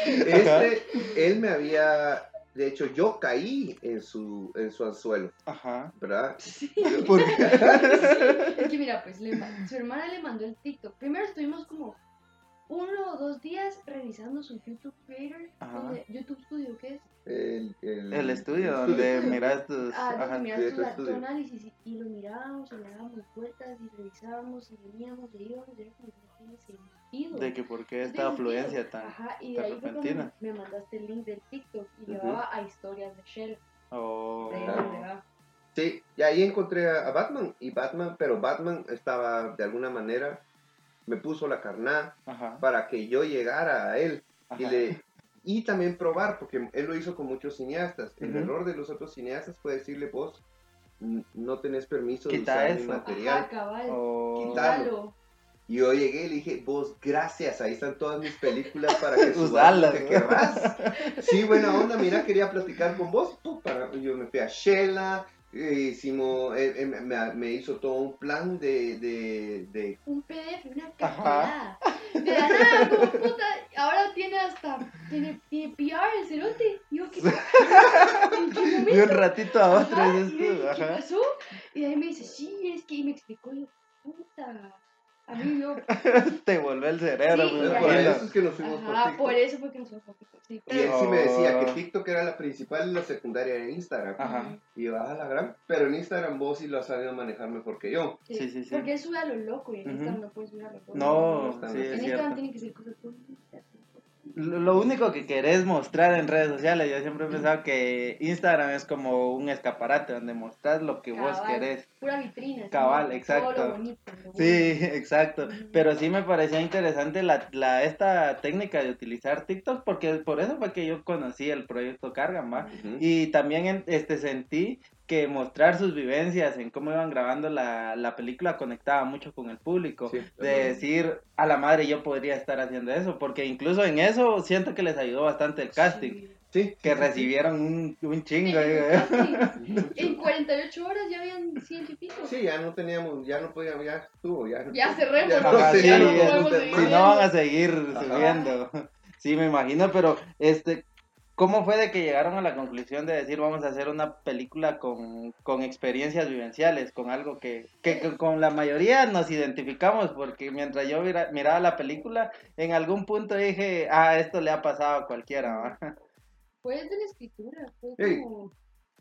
Speaker 2: Este, él me había, de hecho, yo caí en su, en su anzuelo,
Speaker 1: Ajá.
Speaker 2: ¿verdad?
Speaker 3: Sí.
Speaker 1: ¿Por qué?
Speaker 3: Es que mira, pues le su hermana le mandó el TikTok. Primero estuvimos como uno o dos días revisando su YouTube Creator,
Speaker 1: Ajá.
Speaker 3: donde- YouTube Studio, ¿qué es?
Speaker 2: El, el,
Speaker 1: El estudio donde miras tus...
Speaker 3: Ah,
Speaker 1: Ajá.
Speaker 3: donde miras
Speaker 2: Creator
Speaker 3: tu, tu
Speaker 2: Studio.
Speaker 3: análisis y, y lo mirábamos y le dábamos vueltas y revisábamos y veníamos y íbamos y era como que no tiene sentido.
Speaker 1: De que por qué esta afluencia
Speaker 3: sentido.
Speaker 1: tan...
Speaker 3: Ajá, y de
Speaker 1: tan
Speaker 3: ahí fue cuando
Speaker 1: repentina.
Speaker 3: me mandaste el link del TikTok y llevaba a historias de Shell.
Speaker 1: Oh.
Speaker 3: De
Speaker 2: Claro. Sí, y ahí encontré a, a Batman, y Batman, pero Batman estaba de alguna manera, me puso la carná para que yo llegara a él y, le, y también probar, porque él lo hizo con muchos cineastas. El error de los otros cineastas fue decirle, vos no tenés permiso
Speaker 1: Quita
Speaker 2: de usar mi material.
Speaker 3: Ajá, cabal.
Speaker 1: Oh.
Speaker 2: Quítalo. Y yo llegué y le dije, vos, gracias, ahí están todas mis películas para que subas lo
Speaker 1: Usalas,
Speaker 2: que
Speaker 1: ¿no?
Speaker 2: querrás. Sí, buena onda, mira, quería platicar con vos. Pum, para, yo me fui a Shela, hicimos, eh, eh, me, me hizo todo un plan de, de, de
Speaker 3: Un PDF, una capulada. De la nada, como puta, ahora tiene hasta, tiene, tiene PR el cerote. Y yo, ¿qué, ¿en qué
Speaker 1: De un ratito a otro,
Speaker 3: Ajá, y yo, ¿Qué
Speaker 1: ajá.
Speaker 3: pasó? Y de ahí me dice, sí, es que, y me explicó, yo, puta. A mí yo,
Speaker 1: Te vuelve el cerebro,
Speaker 3: Sí, ya,
Speaker 2: por eso es que nos fuimos por TikTok.
Speaker 3: por eso fue que nos fuimos por TikTok, sí.
Speaker 2: Y él sí me decía que
Speaker 1: Oh.
Speaker 2: TikTok era la principal y la secundaria de Instagram.
Speaker 1: Ajá.
Speaker 2: Y yo, ah, la gran. Pero en Instagram vos sí lo has sabido manejar mejor que yo.
Speaker 3: sí,
Speaker 1: Sí, sí, sí.
Speaker 3: Porque él sube a lo loco y en. Instagram no puedes subir a lo loco.
Speaker 1: No, sí, es
Speaker 3: En
Speaker 1: cierto.
Speaker 3: Instagram tienen que ser cosas.
Speaker 1: Lo único que querés mostrar en redes sociales, yo siempre he pensado que Instagram es como un escaparate donde mostrás lo que vos querés.
Speaker 3: Pura vitrina.
Speaker 1: Cabal,
Speaker 3: Todo
Speaker 1: exacto.
Speaker 3: lo bonito. lo
Speaker 1: Sí, exacto. Pero sí me parecía interesante la, la, esta técnica de utilizar TikTok porque por eso fue que yo conocí el proyecto Cargan, ¿va? Y también en- este, sentí que mostrar sus vivencias en cómo iban grabando la, la película conectaba mucho con el público.
Speaker 2: Sí,
Speaker 1: de decir, a la madre yo podría estar haciendo eso, porque incluso en eso siento que les ayudó bastante el casting,
Speaker 3: Sí.
Speaker 2: Sí.
Speaker 1: que recibieron un, un chingo.
Speaker 3: En
Speaker 1: eh.
Speaker 3: En 48 horas ya habían ciento y pico.
Speaker 2: Sí, ya no teníamos, ya no podíamos, ya estuvo, ya.
Speaker 3: Ya cerremos,
Speaker 2: Ya no
Speaker 1: Ajá, sí,
Speaker 2: ya no
Speaker 1: es-
Speaker 2: podemos
Speaker 3: si
Speaker 1: no van a seguir
Speaker 2: Ajá.
Speaker 1: subiendo. Sí, me imagino, pero este, ¿cómo fue de que llegaron a la conclusión de decir vamos a hacer una película con, con experiencias vivenciales, con algo que, que, que con la mayoría nos identificamos? Porque mientras yo mira- miraba la película, en algún punto dije, ah, esto le ha pasado a cualquiera. ¿va?".
Speaker 3: Fue desde la escritura, fue como...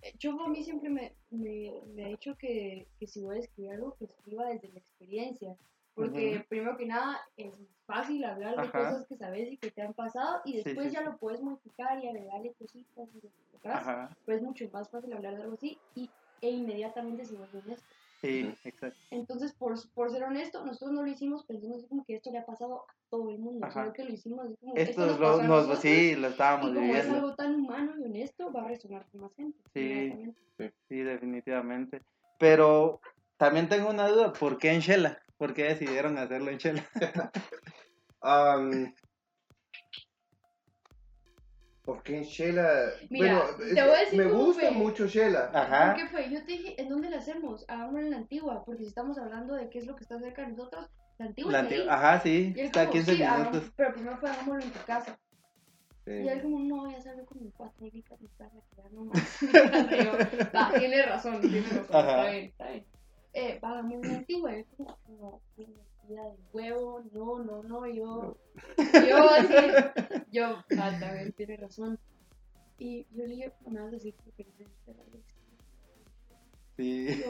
Speaker 3: eh, Yo a mí siempre me, me, me ha dicho que, que si voy a escribir algo, que escriba desde la experiencia. Porque primero que nada es fácil hablar de
Speaker 1: Ajá.
Speaker 3: cosas que sabes y que te han pasado y después
Speaker 1: sí,
Speaker 3: ya
Speaker 1: sí.
Speaker 3: lo puedes modificar y agregarle cositas y lo que quieras.
Speaker 1: Ajá,
Speaker 3: Pero es mucho más fácil hablar de algo así y, e inmediatamente se vuelve honesto.
Speaker 1: sí, exacto.
Speaker 3: Entonces, por, por ser honesto, nosotros no lo hicimos pensando así como que esto le ha pasado a todo el mundo,
Speaker 1: Ajá.
Speaker 3: sino que lo hicimos así como
Speaker 1: Esto
Speaker 3: nos
Speaker 1: es
Speaker 3: a
Speaker 1: nos,
Speaker 3: nosotros,
Speaker 1: sí, lo estábamos
Speaker 3: y como es
Speaker 1: viviendo.
Speaker 3: algo tan humano y honesto, va a resonar con más gente.
Speaker 1: Sí. Sí, definitivamente. Pero también tengo una duda, ¿por qué en Shela? ¿Por qué decidieron hacerlo en Shela?
Speaker 2: Am, porque en Shela.
Speaker 3: Mira,
Speaker 2: bueno,
Speaker 3: te
Speaker 2: es-
Speaker 3: voy a decir
Speaker 2: me gusta
Speaker 3: fue.
Speaker 2: mucho Shela.
Speaker 1: Ajá.
Speaker 3: ¿Por qué fue? Yo te dije, ¿en dónde la hacemos? Hagámoslo en la antigua, porque si estamos hablando de qué es lo que está cerca de nosotros, la antigua
Speaker 1: La
Speaker 3: ahí.
Speaker 1: antigua- Ajá, sí,
Speaker 3: Y
Speaker 1: está a
Speaker 3: como,
Speaker 1: 15
Speaker 3: sí, hagamos-
Speaker 1: minutos.
Speaker 3: pero primero fue hagámoslo en tu casa.
Speaker 2: Sí.
Speaker 3: Y él como, no, ya salgo con mi cuatro hijas mi casa, que ya no más. Y va, tiene razón, tiene razón,
Speaker 1: Ajá.
Speaker 3: está bien, está bien. Eh, va, muy una antigua, y él como, tiene vida de huevo, no, no, no, yo, yo así, yo, ah, está bien, tiene razón. Y yo le dije, me vas a decir que no me gusta la.
Speaker 1: Sí.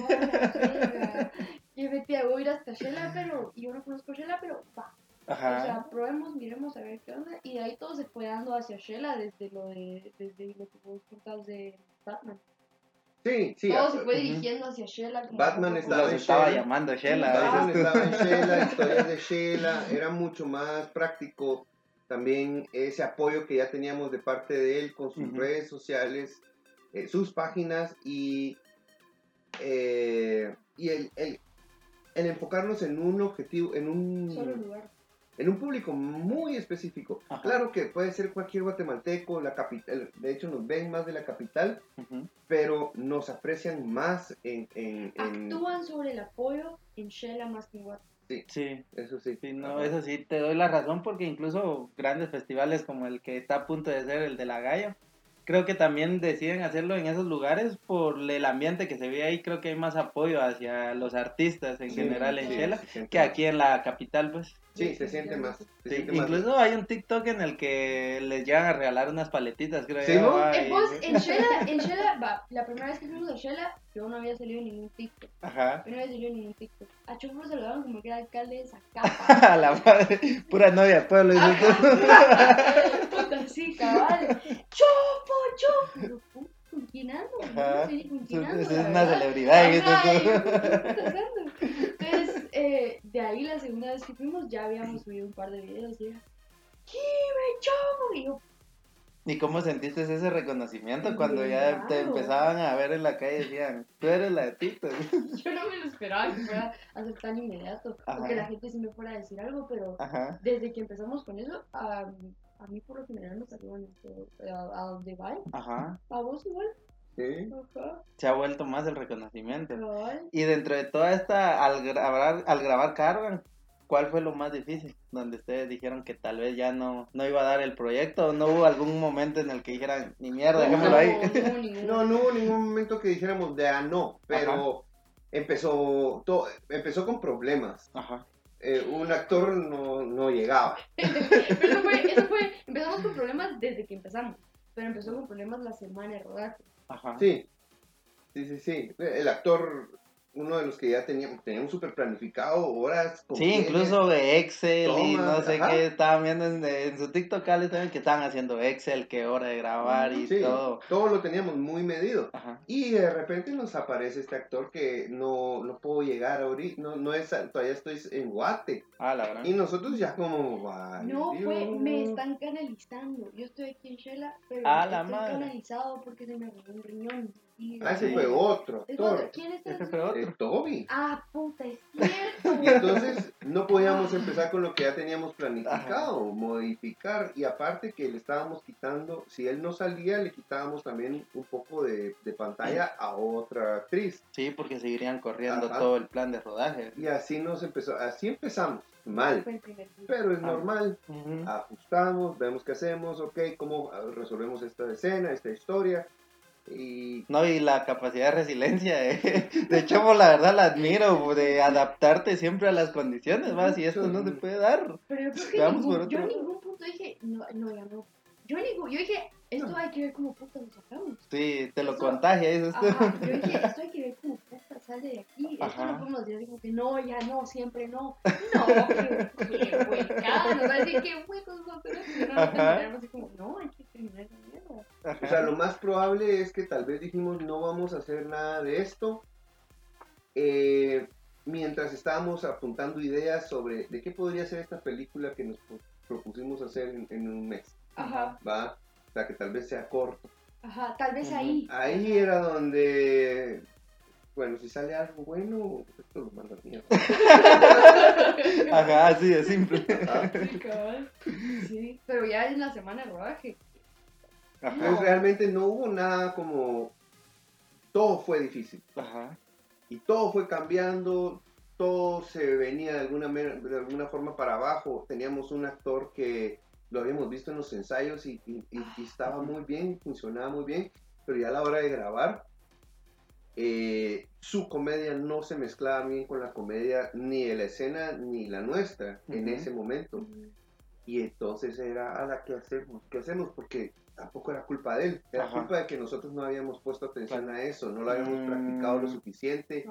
Speaker 3: Y yo, efectivamente voy a ir hasta Shela, pero yo no conozco Shela, pero va,
Speaker 1: Ajá.
Speaker 3: O sea, probemos, miremos a ver qué onda. Y de ahí todo se fue dando hacia Shela desde lo de, desde lo que vos contabas de Batman.
Speaker 2: Sí, sí.
Speaker 3: todo se fue dirigiendo hacia Shela.
Speaker 2: Batman estaba.
Speaker 1: Los estaba
Speaker 2: Shela.
Speaker 1: llamando Shela.
Speaker 2: Batman estaba en Shela, historias de Shela, era mucho más práctico. También ese apoyo que ya teníamos de parte de él con sus redes sociales, eh, sus páginas y, eh, y el, el- el enfocarnos en un objetivo, en
Speaker 3: Solo
Speaker 2: un,
Speaker 3: lugar.
Speaker 2: En un público muy específico.
Speaker 1: Ajá.
Speaker 2: Claro que puede ser cualquier guatemalteco, la capital, de hecho nos ven más de la capital, pero nos aprecian más en... en- en-
Speaker 3: Actúan sobre el apoyo en Shela más que en Guate.
Speaker 1: Sí,
Speaker 2: eso sí.
Speaker 1: sí, no, eso sí, te doy la razón porque incluso grandes festivales como el que está a punto de ser el de la Gallo, creo que también deciden hacerlo en esos lugares por el ambiente que se ve ahí, creo que hay más apoyo hacia los artistas en
Speaker 2: Sí,
Speaker 1: general en
Speaker 3: sí,
Speaker 1: Shela que aquí en la capital, pues.
Speaker 2: Sí, se siente más. se
Speaker 1: Sí,
Speaker 2: siente más.
Speaker 1: incluso hay un TikTok en el que les llegan a regalar unas paletitas, creo
Speaker 2: ¿Sí, no?
Speaker 3: Eh, en Shela, en Shela, va, la primera vez que fuimos a Shela, yo no había salido en ningún TikTok.
Speaker 1: Ajá.
Speaker 3: Yo no había salido en ningún TikTok. A Choco lo saludaban como que era alcalde de Zacapa.
Speaker 1: A la madre, pura novia pueblo, tú.
Speaker 3: Puta, sí, cabal. ¡Chopo, chopo! ¿Con quién ando?
Speaker 1: Ajá.
Speaker 3: No sé ni con quién
Speaker 1: Es-
Speaker 3: ando,
Speaker 1: es
Speaker 3: la
Speaker 1: una celebridad,
Speaker 3: ¿qué? Entonces, eh, de ahí la segunda vez que fuimos, ya habíamos subido un par de videos y era, ¡Kime, chopo! Y yo,
Speaker 1: ¿Y cómo sentiste ese reconocimiento cuando ya te empezaban a ver en la calle y decían, tú eres la de TikTok?
Speaker 3: yo no me lo esperaba que fuera a ser tan inmediato.
Speaker 1: Ajá.
Speaker 3: O que la gente sí me fuera a decir algo, pero
Speaker 1: Ajá.
Speaker 3: desde que empezamos con eso, a, a mí por lo general me saludan esto, a, a donde va.
Speaker 1: Ajá.
Speaker 3: A vos igual.
Speaker 2: Sí.
Speaker 3: Ajá.
Speaker 1: Se ha vuelto más el reconocimiento.
Speaker 3: Cabal.
Speaker 1: Y dentro de toda esta, al grabar, al grabar Caravan, ¿cuál fue lo más difícil? Donde ustedes dijeron que tal vez ya no, no iba a dar el proyecto, o no hubo algún momento en el que dijeran, ni mierda, ahí.
Speaker 3: No, no, ningún-
Speaker 2: No, no hubo ningún momento que dijéramos de ah, no, pero empezó, todo, empezó con problemas.
Speaker 1: Ajá.
Speaker 2: Eh, un actor no, no llegaba.
Speaker 3: Pero eso fue, eso fue, empezamos con problemas desde que empezamos, pero empezó con problemas la semana de rodaje.
Speaker 1: Ajá.
Speaker 2: Sí, sí, sí, sí. El actor, uno de los que ya teníamos, teníamos súper planificado horas.
Speaker 1: Sí, incluso de Excel y no sé
Speaker 2: ajá.
Speaker 1: qué, estaban viendo en, en su TikTok también que estaban haciendo Excel, qué hora de grabar y
Speaker 2: Sí,
Speaker 1: todo.
Speaker 2: todo lo teníamos muy medido.
Speaker 1: Ajá.
Speaker 2: Y de repente nos aparece este actor que no, no puedo llegar ahorita, no, no es, todavía estoy en Guate.
Speaker 1: Ah, la verdad.
Speaker 2: Y nosotros ya como, ay,
Speaker 3: No, fue, me están canalizando. Yo estoy aquí en Shela, pero
Speaker 1: A la
Speaker 3: estoy
Speaker 1: madre.
Speaker 3: canalizado porque se me robó un riñón. Y-
Speaker 2: Ah, ese fue otro
Speaker 3: Es otro.
Speaker 2: actor,
Speaker 3: ¿Quién es
Speaker 1: Ese fue otro.
Speaker 2: eh, Toby.
Speaker 3: Ah, puta, es cierto.
Speaker 2: Y entonces no podíamos empezar con lo que ya teníamos planificado, modificar. Y aparte que le estábamos quitando, si él no salía, le quitábamos también un poco de, de pantalla a otra actriz.
Speaker 1: Sí, porque seguirían corriendo
Speaker 2: Ajá.
Speaker 1: todo el plan de rodaje.
Speaker 2: Y así nos empezó, así empezamos, mal. Pero es normal, ajustamos, vemos qué hacemos, ok, cómo ah, resolvemos esta escena, esta historia. Y
Speaker 1: No, y la capacidad de resiliencia, de, de hecho, la verdad la admiro, de adaptarte siempre a las condiciones, ¿va? Si esto no se puede dar.
Speaker 3: Pero yo creo que
Speaker 1: Veamos
Speaker 3: ningún-
Speaker 1: por
Speaker 3: yo en ningún punto dije, no, no, ya no. Yo, ningún, yo dije, esto hay que ver cómo puta lo sacamos.
Speaker 1: Sí, te lo
Speaker 3: Eso-
Speaker 1: contagia.
Speaker 3: Ajá, yo dije, esto hay que ver cómo puta sale de aquí. Esto no podemos decir así como que no, ya no, siempre no. No, qué, qué huecada. Nos va a decir qué huecos hacer. Pero no así como, no, hay que terminar.
Speaker 2: O sea, lo más probable es que tal vez dijimos no vamos a hacer nada de esto. eh, mientras estábamos apuntando ideas sobre de qué podría ser esta película que nos pro- propusimos hacer en, en un mes.
Speaker 3: Ajá,
Speaker 2: ¿Va? O sea, que tal vez sea corto.
Speaker 3: ajá, tal vez ahí.
Speaker 2: Ahí era donde, bueno, si sale algo bueno, esto lo manda a mierda.
Speaker 1: Ajá, así de simple.
Speaker 2: Ah,
Speaker 3: Sí, cabal. Sí, pero ya en la semana de rodaje.
Speaker 2: Entonces realmente no hubo nada como, todo fue difícil.
Speaker 1: Ajá.
Speaker 2: y todo fue cambiando, todo se venía de alguna, de alguna forma para abajo. Teníamos un actor que lo habíamos visto en los ensayos y, y- y- y estaba muy bien, funcionaba muy bien, pero ya a la hora de grabar, eh, su comedia no se mezclaba bien con la comedia ni de la escena ni la nuestra en ese momento. Y entonces era a la que hacemos, ¿qué hacemos? Porque tampoco era culpa de él, era
Speaker 1: Ajá.
Speaker 2: culpa de que nosotros no habíamos puesto atención a eso, no lo habíamos
Speaker 1: Mm.
Speaker 2: practicado lo suficiente.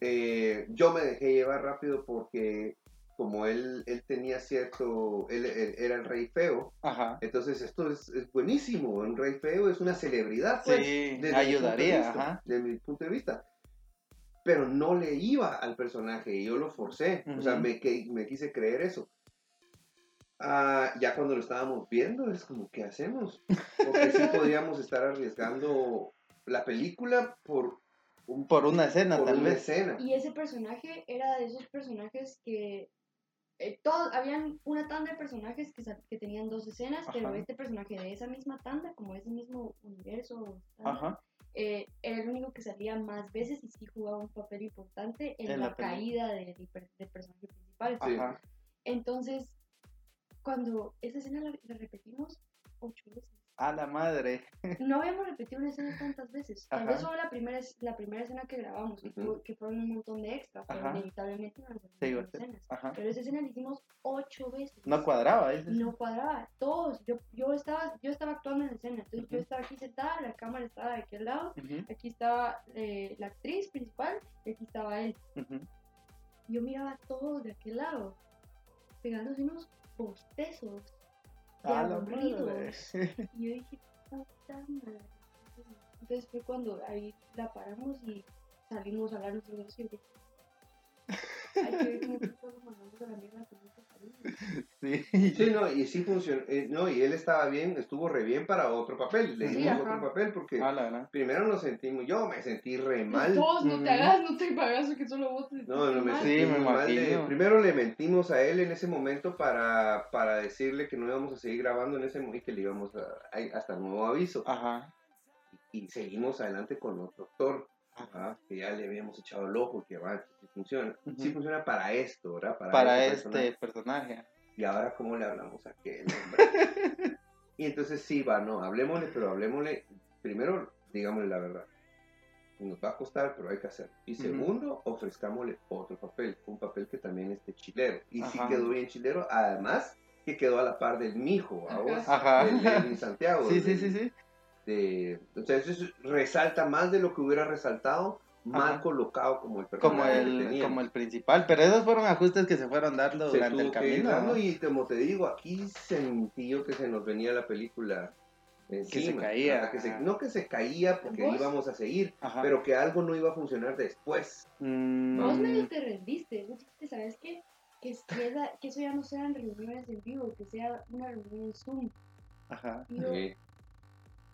Speaker 2: Eh, yo me dejé llevar rápido porque como él, él tenía cierto, él, él era el rey feo,
Speaker 1: Ajá.
Speaker 2: entonces esto es, es buenísimo, un rey feo es una celebridad, pues,
Speaker 1: Sí,
Speaker 2: desde mi
Speaker 1: ayudaría,
Speaker 2: punto de vista,
Speaker 1: ajá.
Speaker 2: desde mi punto de vista. Pero no le iba al personaje, y yo lo forcé, o sea, me, que- me quise creer eso. Ah, ya cuando lo estábamos viendo, es como, ¿qué hacemos? Porque sí podríamos estar arriesgando la película por, un,
Speaker 1: Por una escena,
Speaker 2: por
Speaker 1: tal
Speaker 2: una
Speaker 1: vez.
Speaker 2: escena.
Speaker 3: Y ese personaje era de esos personajes que eh, habían una tanda de personajes que, que tenían dos escenas, pero este personaje de esa misma tanda, como ese mismo universo, tanda, eh, era el único que salía más veces y sí jugaba un papel importante en,
Speaker 1: En
Speaker 3: la, caída de- del, del personaje principal.
Speaker 1: Ajá.
Speaker 3: Entonces, cuando esa escena la, la repetimos ocho veces.
Speaker 1: A la madre.
Speaker 3: No habíamos repetido una escena tantas veces. Tal vez solo la primera, la primera escena que grabamos, que, fueron un montón de extras, pero
Speaker 1: Ajá.
Speaker 3: inevitablemente no
Speaker 1: Sí,
Speaker 3: escenas.
Speaker 1: Ajá.
Speaker 3: Pero esa escena la hicimos ocho veces.
Speaker 1: No cuadraba. es-
Speaker 3: No cuadraba. Todos. Yo, yo, estaba, yo estaba actuando en la escena. Entonces yo estaba aquí sentada, la cámara estaba de aquel lado. Aquí estaba eh, la actriz principal y aquí estaba él. Yo miraba a todos de aquel lado, pegándose unos bostezos de
Speaker 1: A la
Speaker 3: aburridos.
Speaker 1: madre.
Speaker 3: Y yo dije, puta madre. Entonces fue cuando ahí la paramos y salimos a hablar nosotros dos y Hay que ver cómo estamos mandando la mierda con.
Speaker 1: Sí.
Speaker 2: Sí, no, y sí funcionó, eh, no, y él estaba bien, estuvo re bien para otro papel, le
Speaker 3: Sí,
Speaker 2: dimos
Speaker 3: ajá.
Speaker 2: otro papel porque
Speaker 1: A la gran.
Speaker 2: primero nos sentimos, yo me sentí re mal.
Speaker 3: Todos, no te hagas, no te hagas, que solo vos te
Speaker 2: No, no me
Speaker 3: mal.
Speaker 2: sentí
Speaker 1: Sí, me
Speaker 2: mal de-
Speaker 1: imagino.
Speaker 2: primero le mentimos a él en ese momento para, para decirle que no íbamos a seguir grabando en ese momento y que le íbamos a, a- hasta nuevo aviso.
Speaker 1: Ajá.
Speaker 2: Y seguimos adelante con otro actor,
Speaker 1: Ajá.
Speaker 2: ajá, que ya le habíamos echado el ojo, que va, sí funciona.
Speaker 1: Ujú.
Speaker 2: Sí funciona para esto, ¿verdad? Para,
Speaker 1: Para
Speaker 2: este personaje.
Speaker 1: personaje.
Speaker 2: Y ahora, ¿cómo le hablamos a aquel hombre? y entonces sí, va, no, hablemosle, pero hablemosle, primero, digámosle la verdad. Nos va a costar, pero hay que hacerlo. Y segundo, ofrezcámosle otro papel, un papel que también esté chilero. Y sí
Speaker 1: Ajá.
Speaker 2: quedó bien chilero, además que quedó a la par del mijo, a vos,
Speaker 1: Ajá.
Speaker 2: del Levin Santiago.
Speaker 1: Sí, sí,
Speaker 2: del-
Speaker 1: sí, sí.
Speaker 2: De- o sea, eso es- resalta más de lo que hubiera resaltado, mal
Speaker 1: Ajá.
Speaker 2: colocado como el
Speaker 1: Como
Speaker 2: que
Speaker 1: el, como el principal. Pero esos fueron ajustes que se fueron dando
Speaker 2: se
Speaker 1: durante el
Speaker 2: que
Speaker 1: camino.
Speaker 2: dando
Speaker 1: ¿no?
Speaker 2: y como te digo, aquí sentí yo que se nos venía la película encima.
Speaker 1: caía,
Speaker 2: Ajá, que se- no que se caía porque
Speaker 3: ¿Vos?
Speaker 2: íbamos a seguir,
Speaker 1: Ajá.
Speaker 2: pero que algo no iba a funcionar después.
Speaker 1: Mm,
Speaker 3: Vos medio te rendiste, vos dijiste, ¿sabes qué? Que, que, esa- que eso ya no sean reuniones en vivo, que sea una reunión en Zoom.
Speaker 1: Ajá.
Speaker 3: Y yo,
Speaker 2: Sí.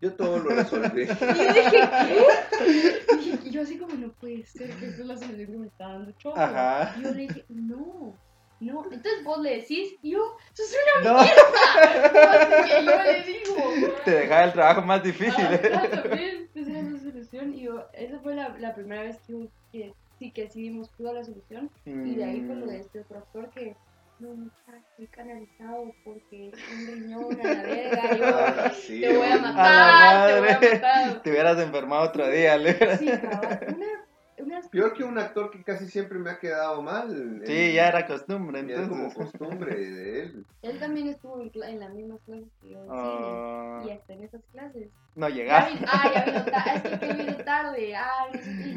Speaker 2: Yo todo lo resolví.
Speaker 3: y yo dije, ¿qué? Y yo así como, no puede ser que esa es la solución que me está dando Choco.
Speaker 1: Ajá.
Speaker 3: Y yo le dije, no, no. Entonces vos le decís, y yo, ¡eso es una
Speaker 1: No,
Speaker 3: mierda! que yo le digo.
Speaker 1: te dejaba el trabajo más difícil.
Speaker 3: Ah,
Speaker 1: ¿eh?
Speaker 3: esa era la solución. Y yo, esa fue la, la primera vez que, que sí que sí vimos toda la solución. Y de ahí con lo
Speaker 1: Mm.
Speaker 3: de este otro actor que no, muchacho, estoy canalizado porque un riñón a la verga. Yo,
Speaker 2: Ah, sí,
Speaker 3: te voy a matar,
Speaker 1: A
Speaker 3: te voy a matar.
Speaker 1: Te hubieras enfermado otro día, le
Speaker 3: Sí, una,
Speaker 2: Peor que un actor que casi siempre me ha quedado mal.
Speaker 1: Sí,
Speaker 2: eh,
Speaker 1: ya era costumbre,
Speaker 2: ya es como
Speaker 1: entonces.
Speaker 2: costumbre de él.
Speaker 3: Él también estuvo en, en las mismas clases que yo cine. Y hasta en esas clases.
Speaker 1: no
Speaker 3: vi- ah, ya vino tarde. Es que, que vino tarde. Ah,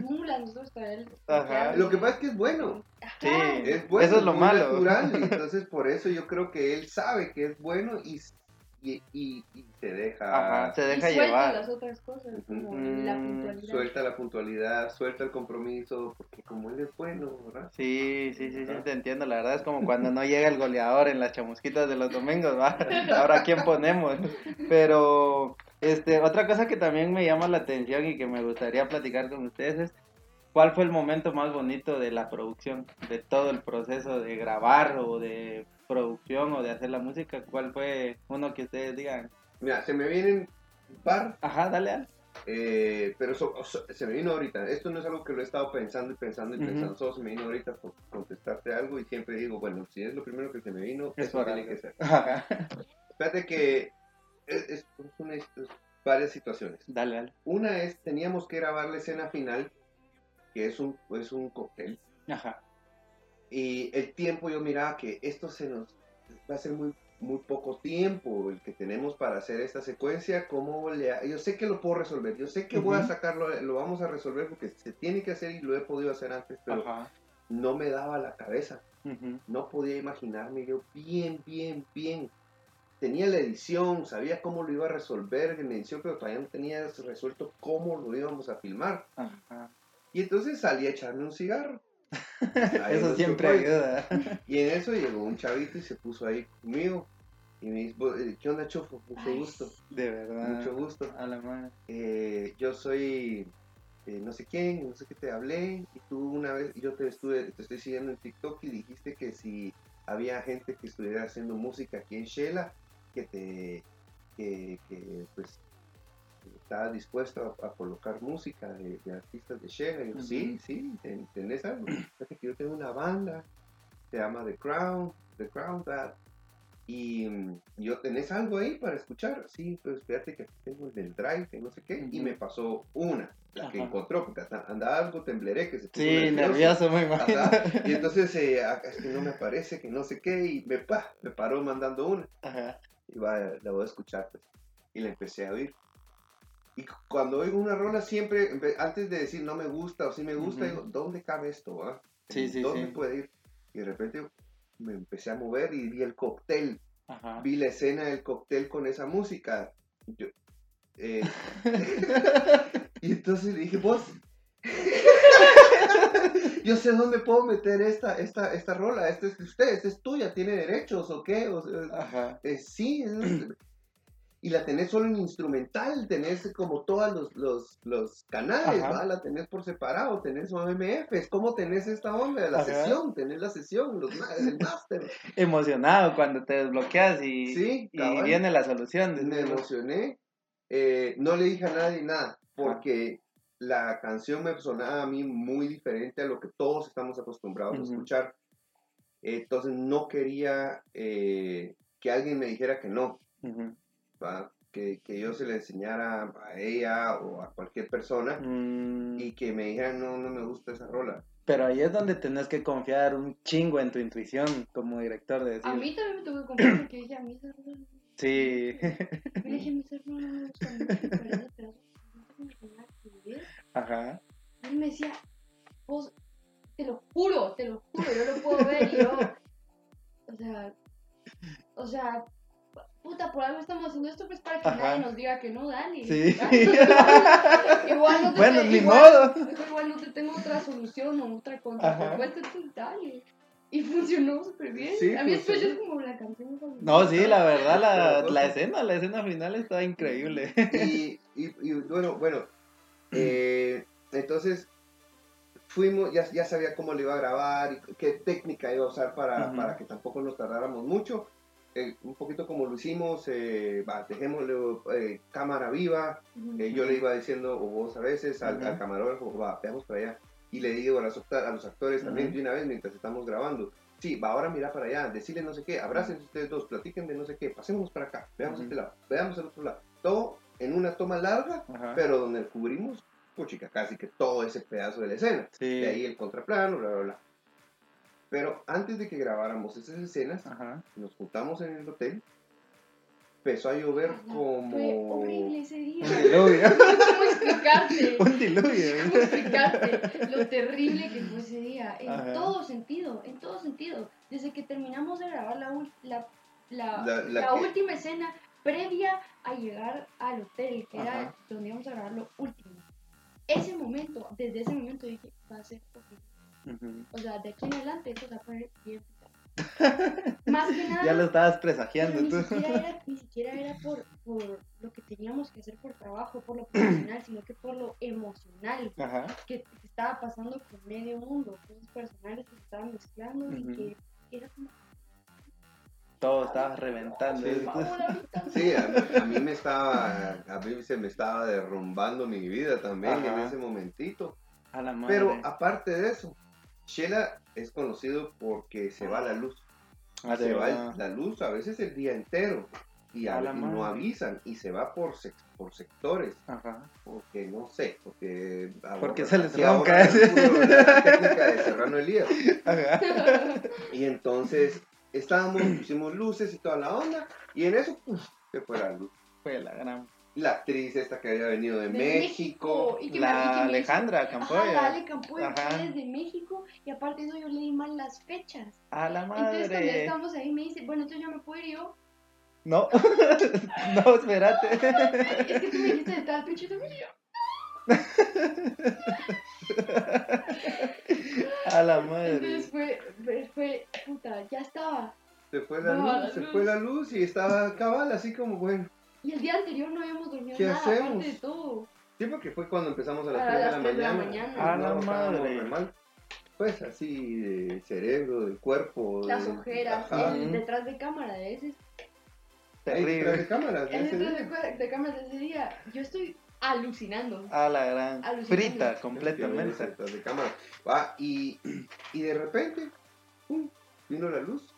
Speaker 3: mula, nosotros para él.
Speaker 1: Ajá.
Speaker 2: Lo que pasa es que es bueno.
Speaker 1: Sí.
Speaker 2: Es bueno.
Speaker 1: Eso es lo malo.
Speaker 2: natural, y entonces por eso yo creo que él sabe que es bueno y, y, y, y se deja.
Speaker 1: Ajá, se
Speaker 3: Y
Speaker 1: deja
Speaker 3: suelta
Speaker 1: llevar.
Speaker 3: las otras cosas, como
Speaker 1: Mm,
Speaker 3: la puntualidad.
Speaker 2: Suelta la puntualidad, suelta el compromiso, porque como él es bueno, ¿verdad?
Speaker 1: Sí, sí, sí, sí, te entiendo. La verdad es como cuando no llega el goleador en las chamusquitas de los domingos, ¿va? Ahora, ¿quién ponemos? Pero, este, otra cosa que también me llama la atención y que me gustaría platicar con ustedes es, ¿cuál fue el momento más bonito de la producción? De todo el proceso de grabar o de producción o de hacer la música. ¿Cuál fue uno que ustedes digan?
Speaker 2: Mira, se me vienen un par,
Speaker 1: Ajá, dale, Al.
Speaker 2: eh, pero so- so- se me vino ahorita. Esto no es algo que lo he estado pensando y pensando y pensando, solo se me vino ahorita por contestarte algo y siempre digo, bueno, si es lo primero que se me vino,
Speaker 1: Es
Speaker 2: eso tiene que ser.
Speaker 1: Ajá.
Speaker 2: Fíjate que es, es- es una- es varias situaciones.
Speaker 1: Dale, dale.
Speaker 2: Una es, teníamos que grabar la escena final, que es un, es un cóctel.
Speaker 1: Ajá.
Speaker 2: Y el tiempo yo miraba que esto se nos va a ser muy, muy poco tiempo el que tenemos para hacer esta secuencia. ¿Cómo le Yo sé que lo puedo resolver, yo sé que voy a sacarlo, lo vamos a resolver porque se tiene que hacer y lo he podido hacer antes, pero
Speaker 1: Ajá.
Speaker 2: no me daba la cabeza. No podía imaginarme yo bien, bien, bien. Tenía la edición, sabía cómo lo iba a resolver en la edición, pero todavía no tenía resuelto cómo lo íbamos a filmar.
Speaker 1: Ajá.
Speaker 2: Y entonces salí a echarme un cigarro.
Speaker 1: Eso siempre ayuda.
Speaker 2: Y en eso llegó un chavito y se puso ahí conmigo. Y me "Vos, eh, ¿qué onda, Chofo? Mucho
Speaker 3: Ay,
Speaker 2: gusto.
Speaker 1: De verdad.
Speaker 2: Mucho gusto.
Speaker 1: A la madre.
Speaker 2: Eh, yo soy eh, no sé quién, no sé qué te hablé. Y tú una vez, yo te, estuve, te estoy siguiendo en TikTok y dijiste que si había gente que estuviera haciendo música aquí en Shela, que te, que, que, pues, estaba dispuesto a, a colocar música de, de artistas de Shela. Y yo,
Speaker 1: Ujú.
Speaker 2: sí, sí, ten- tenés algo. Fíjate que yo tengo una banda, se llama The Crown, The Crown Band. Y mm, yo tenés algo ahí para escuchar. Sí, pues fíjate que tengo el del drive, que no sé qué. Y
Speaker 1: Ujú.
Speaker 2: me pasó una, la que
Speaker 1: Ajá.
Speaker 2: encontró, porque hasta andaba algo tembleré, que se puso
Speaker 1: Sí, nervioso, imagino.
Speaker 2: Ajá. Y entonces, eh, ah, es que no me aparece, que no sé qué, y me, pa, me paró mandando una.
Speaker 1: Ajá.
Speaker 2: Y va, la voy a escuchar, pues. Y la empecé a oír. Y cu- cuando oigo una rola, siempre, antes de decir no me gusta o sí me gusta, digo, ¿dónde cabe esto? ah?
Speaker 1: Sí, sí,
Speaker 2: ¿Dónde
Speaker 1: sí.
Speaker 2: puede ir? Y de repente me empecé a mover y vi el cóctel
Speaker 1: Ajá.
Speaker 2: vi la escena del cóctel con esa música. Yo, eh, y entonces le dije, vos, yo sé dónde puedo meter esta, esta, esta rola, esta es de usted, esta es tuya, tiene derechos o qué, o sea,
Speaker 1: Ajá.
Speaker 2: eh, sí, es- y la tenés solo en instrumental, tenés como todos los, los, los canales. ¿va? la tenés por separado, tenés OMF, es como tenés esta onda de la
Speaker 1: Ajá.
Speaker 2: sesión, tenés la sesión, los, el máster.
Speaker 1: Emocionado cuando te desbloqueas y,
Speaker 2: Sí,
Speaker 1: y viene la solución.
Speaker 2: me emocioné. Eh, no le dije a nadie nada, porque la canción me sonaba a mí muy diferente a lo que todos estamos acostumbrados a escuchar. Entonces no quería eh, que alguien me dijera que no,
Speaker 1: Ujú.
Speaker 2: Que, que yo se le enseñara a ella o a cualquier persona
Speaker 1: Mm,
Speaker 2: y que me dijeran, no, no me gusta esa rola.
Speaker 1: Pero ahí es donde tenés que confiar un chingo en tu intuición como director de decir.
Speaker 3: A mí también me tuvo que comprar porque dije, a mí esa rola no
Speaker 1: Sí.
Speaker 3: Yo le dije, a mí esa rola no me gusta mucho, pero.
Speaker 1: Ajá.
Speaker 3: Y él me decía, vos, te lo juro, te lo juro, yo lo puedo ver y yo, o sea, o sea, puta, por algo estamos haciendo esto, pues para que
Speaker 1: Ajá.
Speaker 3: nadie nos diga que no, dale.
Speaker 1: Sí.
Speaker 3: Igual no te
Speaker 1: Bueno,
Speaker 3: te-
Speaker 1: ni
Speaker 3: igual-
Speaker 1: modo.
Speaker 3: igual no te tengo otra solución o otra
Speaker 1: Ajá.
Speaker 3: contrapropuesta, entonces dale. Y funcionó súper bien.
Speaker 2: Sí,
Speaker 3: a mí después es como la canción.
Speaker 1: No, sí, la verdad, la, la
Speaker 2: pues,
Speaker 1: escena, la escena final está increíble.
Speaker 2: y, y- y bueno, bueno, eh, entonces fuimos, ya, ya sabía cómo le iba a grabar y qué técnica iba a usar para, para que tampoco nos tardáramos mucho. Eh, un poquito como lo hicimos, eh, va, dejémoslo eh, cámara viva. Eh, yo le iba diciendo, o vos a veces, al, al camarógrafo, va, veamos para allá. Y le digo a, las acta- a los actores también de una vez mientras estamos grabando. Sí, va, ahora mira para allá, decirle no sé qué, abrácense ustedes dos, platiquen de no sé qué, pasémonos para acá, veamos este lado, veamos el otro lado. Todo en una toma larga, pero donde cubrimos, puchica, casi que todo ese pedazo de la escena.
Speaker 1: Sí.
Speaker 2: De ahí el contraplano, bla, bla, bla. Pero antes de que grabáramos esas escenas,
Speaker 1: Ajá.
Speaker 2: nos juntamos en el hotel, empezó a llover como...
Speaker 3: Fue horrible ese día.
Speaker 1: Un diluvio.
Speaker 3: Cómo explicarte.
Speaker 1: Un diluvio.
Speaker 3: ¿Cómo explicarte lo terrible que fue ese día? En
Speaker 1: Ajá.
Speaker 3: todo sentido, en todo sentido. Desde que terminamos de grabar la, la, la,
Speaker 2: La- la
Speaker 3: última escena previa a llegar al hotel, que era
Speaker 1: Ajá.
Speaker 3: donde íbamos a grabar lo último. Ese momento, desde ese momento dije, va a ser horrible.
Speaker 1: Ujú.
Speaker 3: O sea, de aquí en adelante esto se va a poner bien. Más que nada.
Speaker 1: Ya lo estabas presagiando
Speaker 3: ni
Speaker 1: tú.
Speaker 3: siquiera era, ni siquiera era por, por lo que teníamos que hacer por trabajo, por lo profesional, sino que por lo emocional
Speaker 1: Ajá.
Speaker 3: que, estaba pasando con medio mundo, cosas personales que se estaban mezclando y
Speaker 1: Ujú.
Speaker 3: que era como...
Speaker 1: Todo estaba reventando.
Speaker 2: Sí. Sí, a, a mí me estaba, a mí se me estaba derrumbando mi vida también en
Speaker 1: Ajá.
Speaker 2: ese momentito.
Speaker 1: A la madre.
Speaker 2: Pero aparte de eso, Shela es conocido porque se va la luz.
Speaker 1: Ah,
Speaker 2: se va
Speaker 1: verdad.
Speaker 2: la luz a veces el día entero y, a-
Speaker 1: A la
Speaker 2: y no avisan y se va por, sec- por sectores.
Speaker 1: Ajá.
Speaker 2: Porque no sé, porque
Speaker 1: Porque se les ronca.
Speaker 2: ahora es puro la técnica de Serrano Elías.
Speaker 1: Ajá.
Speaker 2: Y entonces estábamos, pusimos luces y toda la onda, y en eso se fue la luz.
Speaker 1: Fue la gran.
Speaker 2: La actriz esta que había venido de,
Speaker 3: De
Speaker 2: México.
Speaker 3: y que
Speaker 1: La
Speaker 3: y que
Speaker 1: Alejandra
Speaker 3: Ajá,
Speaker 1: Campoya.
Speaker 3: la Ale Campoya
Speaker 1: Ajá.
Speaker 3: fue desde México y aparte de eso yo leí mal las fechas.
Speaker 1: A la
Speaker 3: Entonces cuando
Speaker 1: madre.
Speaker 3: estamos ahí me dice, bueno, entonces yo me puedo ir yo.
Speaker 1: No, no, espérate.
Speaker 3: Es que tú me dijiste de tal y yo,
Speaker 1: A la
Speaker 3: Entonces
Speaker 1: madre.
Speaker 3: fue, fue, fue, puta, ya estaba.
Speaker 2: Se fue la
Speaker 3: No, la
Speaker 2: luz, se
Speaker 3: luz.
Speaker 2: fue la luz y estaba cabal, así como, bueno.
Speaker 3: Y el día anterior no habíamos dormido
Speaker 2: ¿Qué
Speaker 3: nada,
Speaker 2: hacemos?
Speaker 3: aparte de todo.
Speaker 2: Sí, porque fue cuando empezamos a las
Speaker 3: A
Speaker 2: 3 de
Speaker 3: las
Speaker 2: la
Speaker 3: tres de la
Speaker 2: mañana.
Speaker 3: mañana.
Speaker 1: A la madre.
Speaker 2: normal. Pues así, de cerebro, del cuerpo.
Speaker 3: Las
Speaker 2: de-
Speaker 3: ojeras,
Speaker 2: Ajá.
Speaker 3: el detrás de cámara de ese,
Speaker 2: detrás de cámaras. de
Speaker 3: el
Speaker 2: ese
Speaker 3: detrás
Speaker 2: día.
Speaker 3: de, de cámara de ese día. Yo estoy alucinando.
Speaker 1: A la gran. Frita completamente.
Speaker 2: Detrás de cámara. Va, y, y de repente, pum, vino la luz.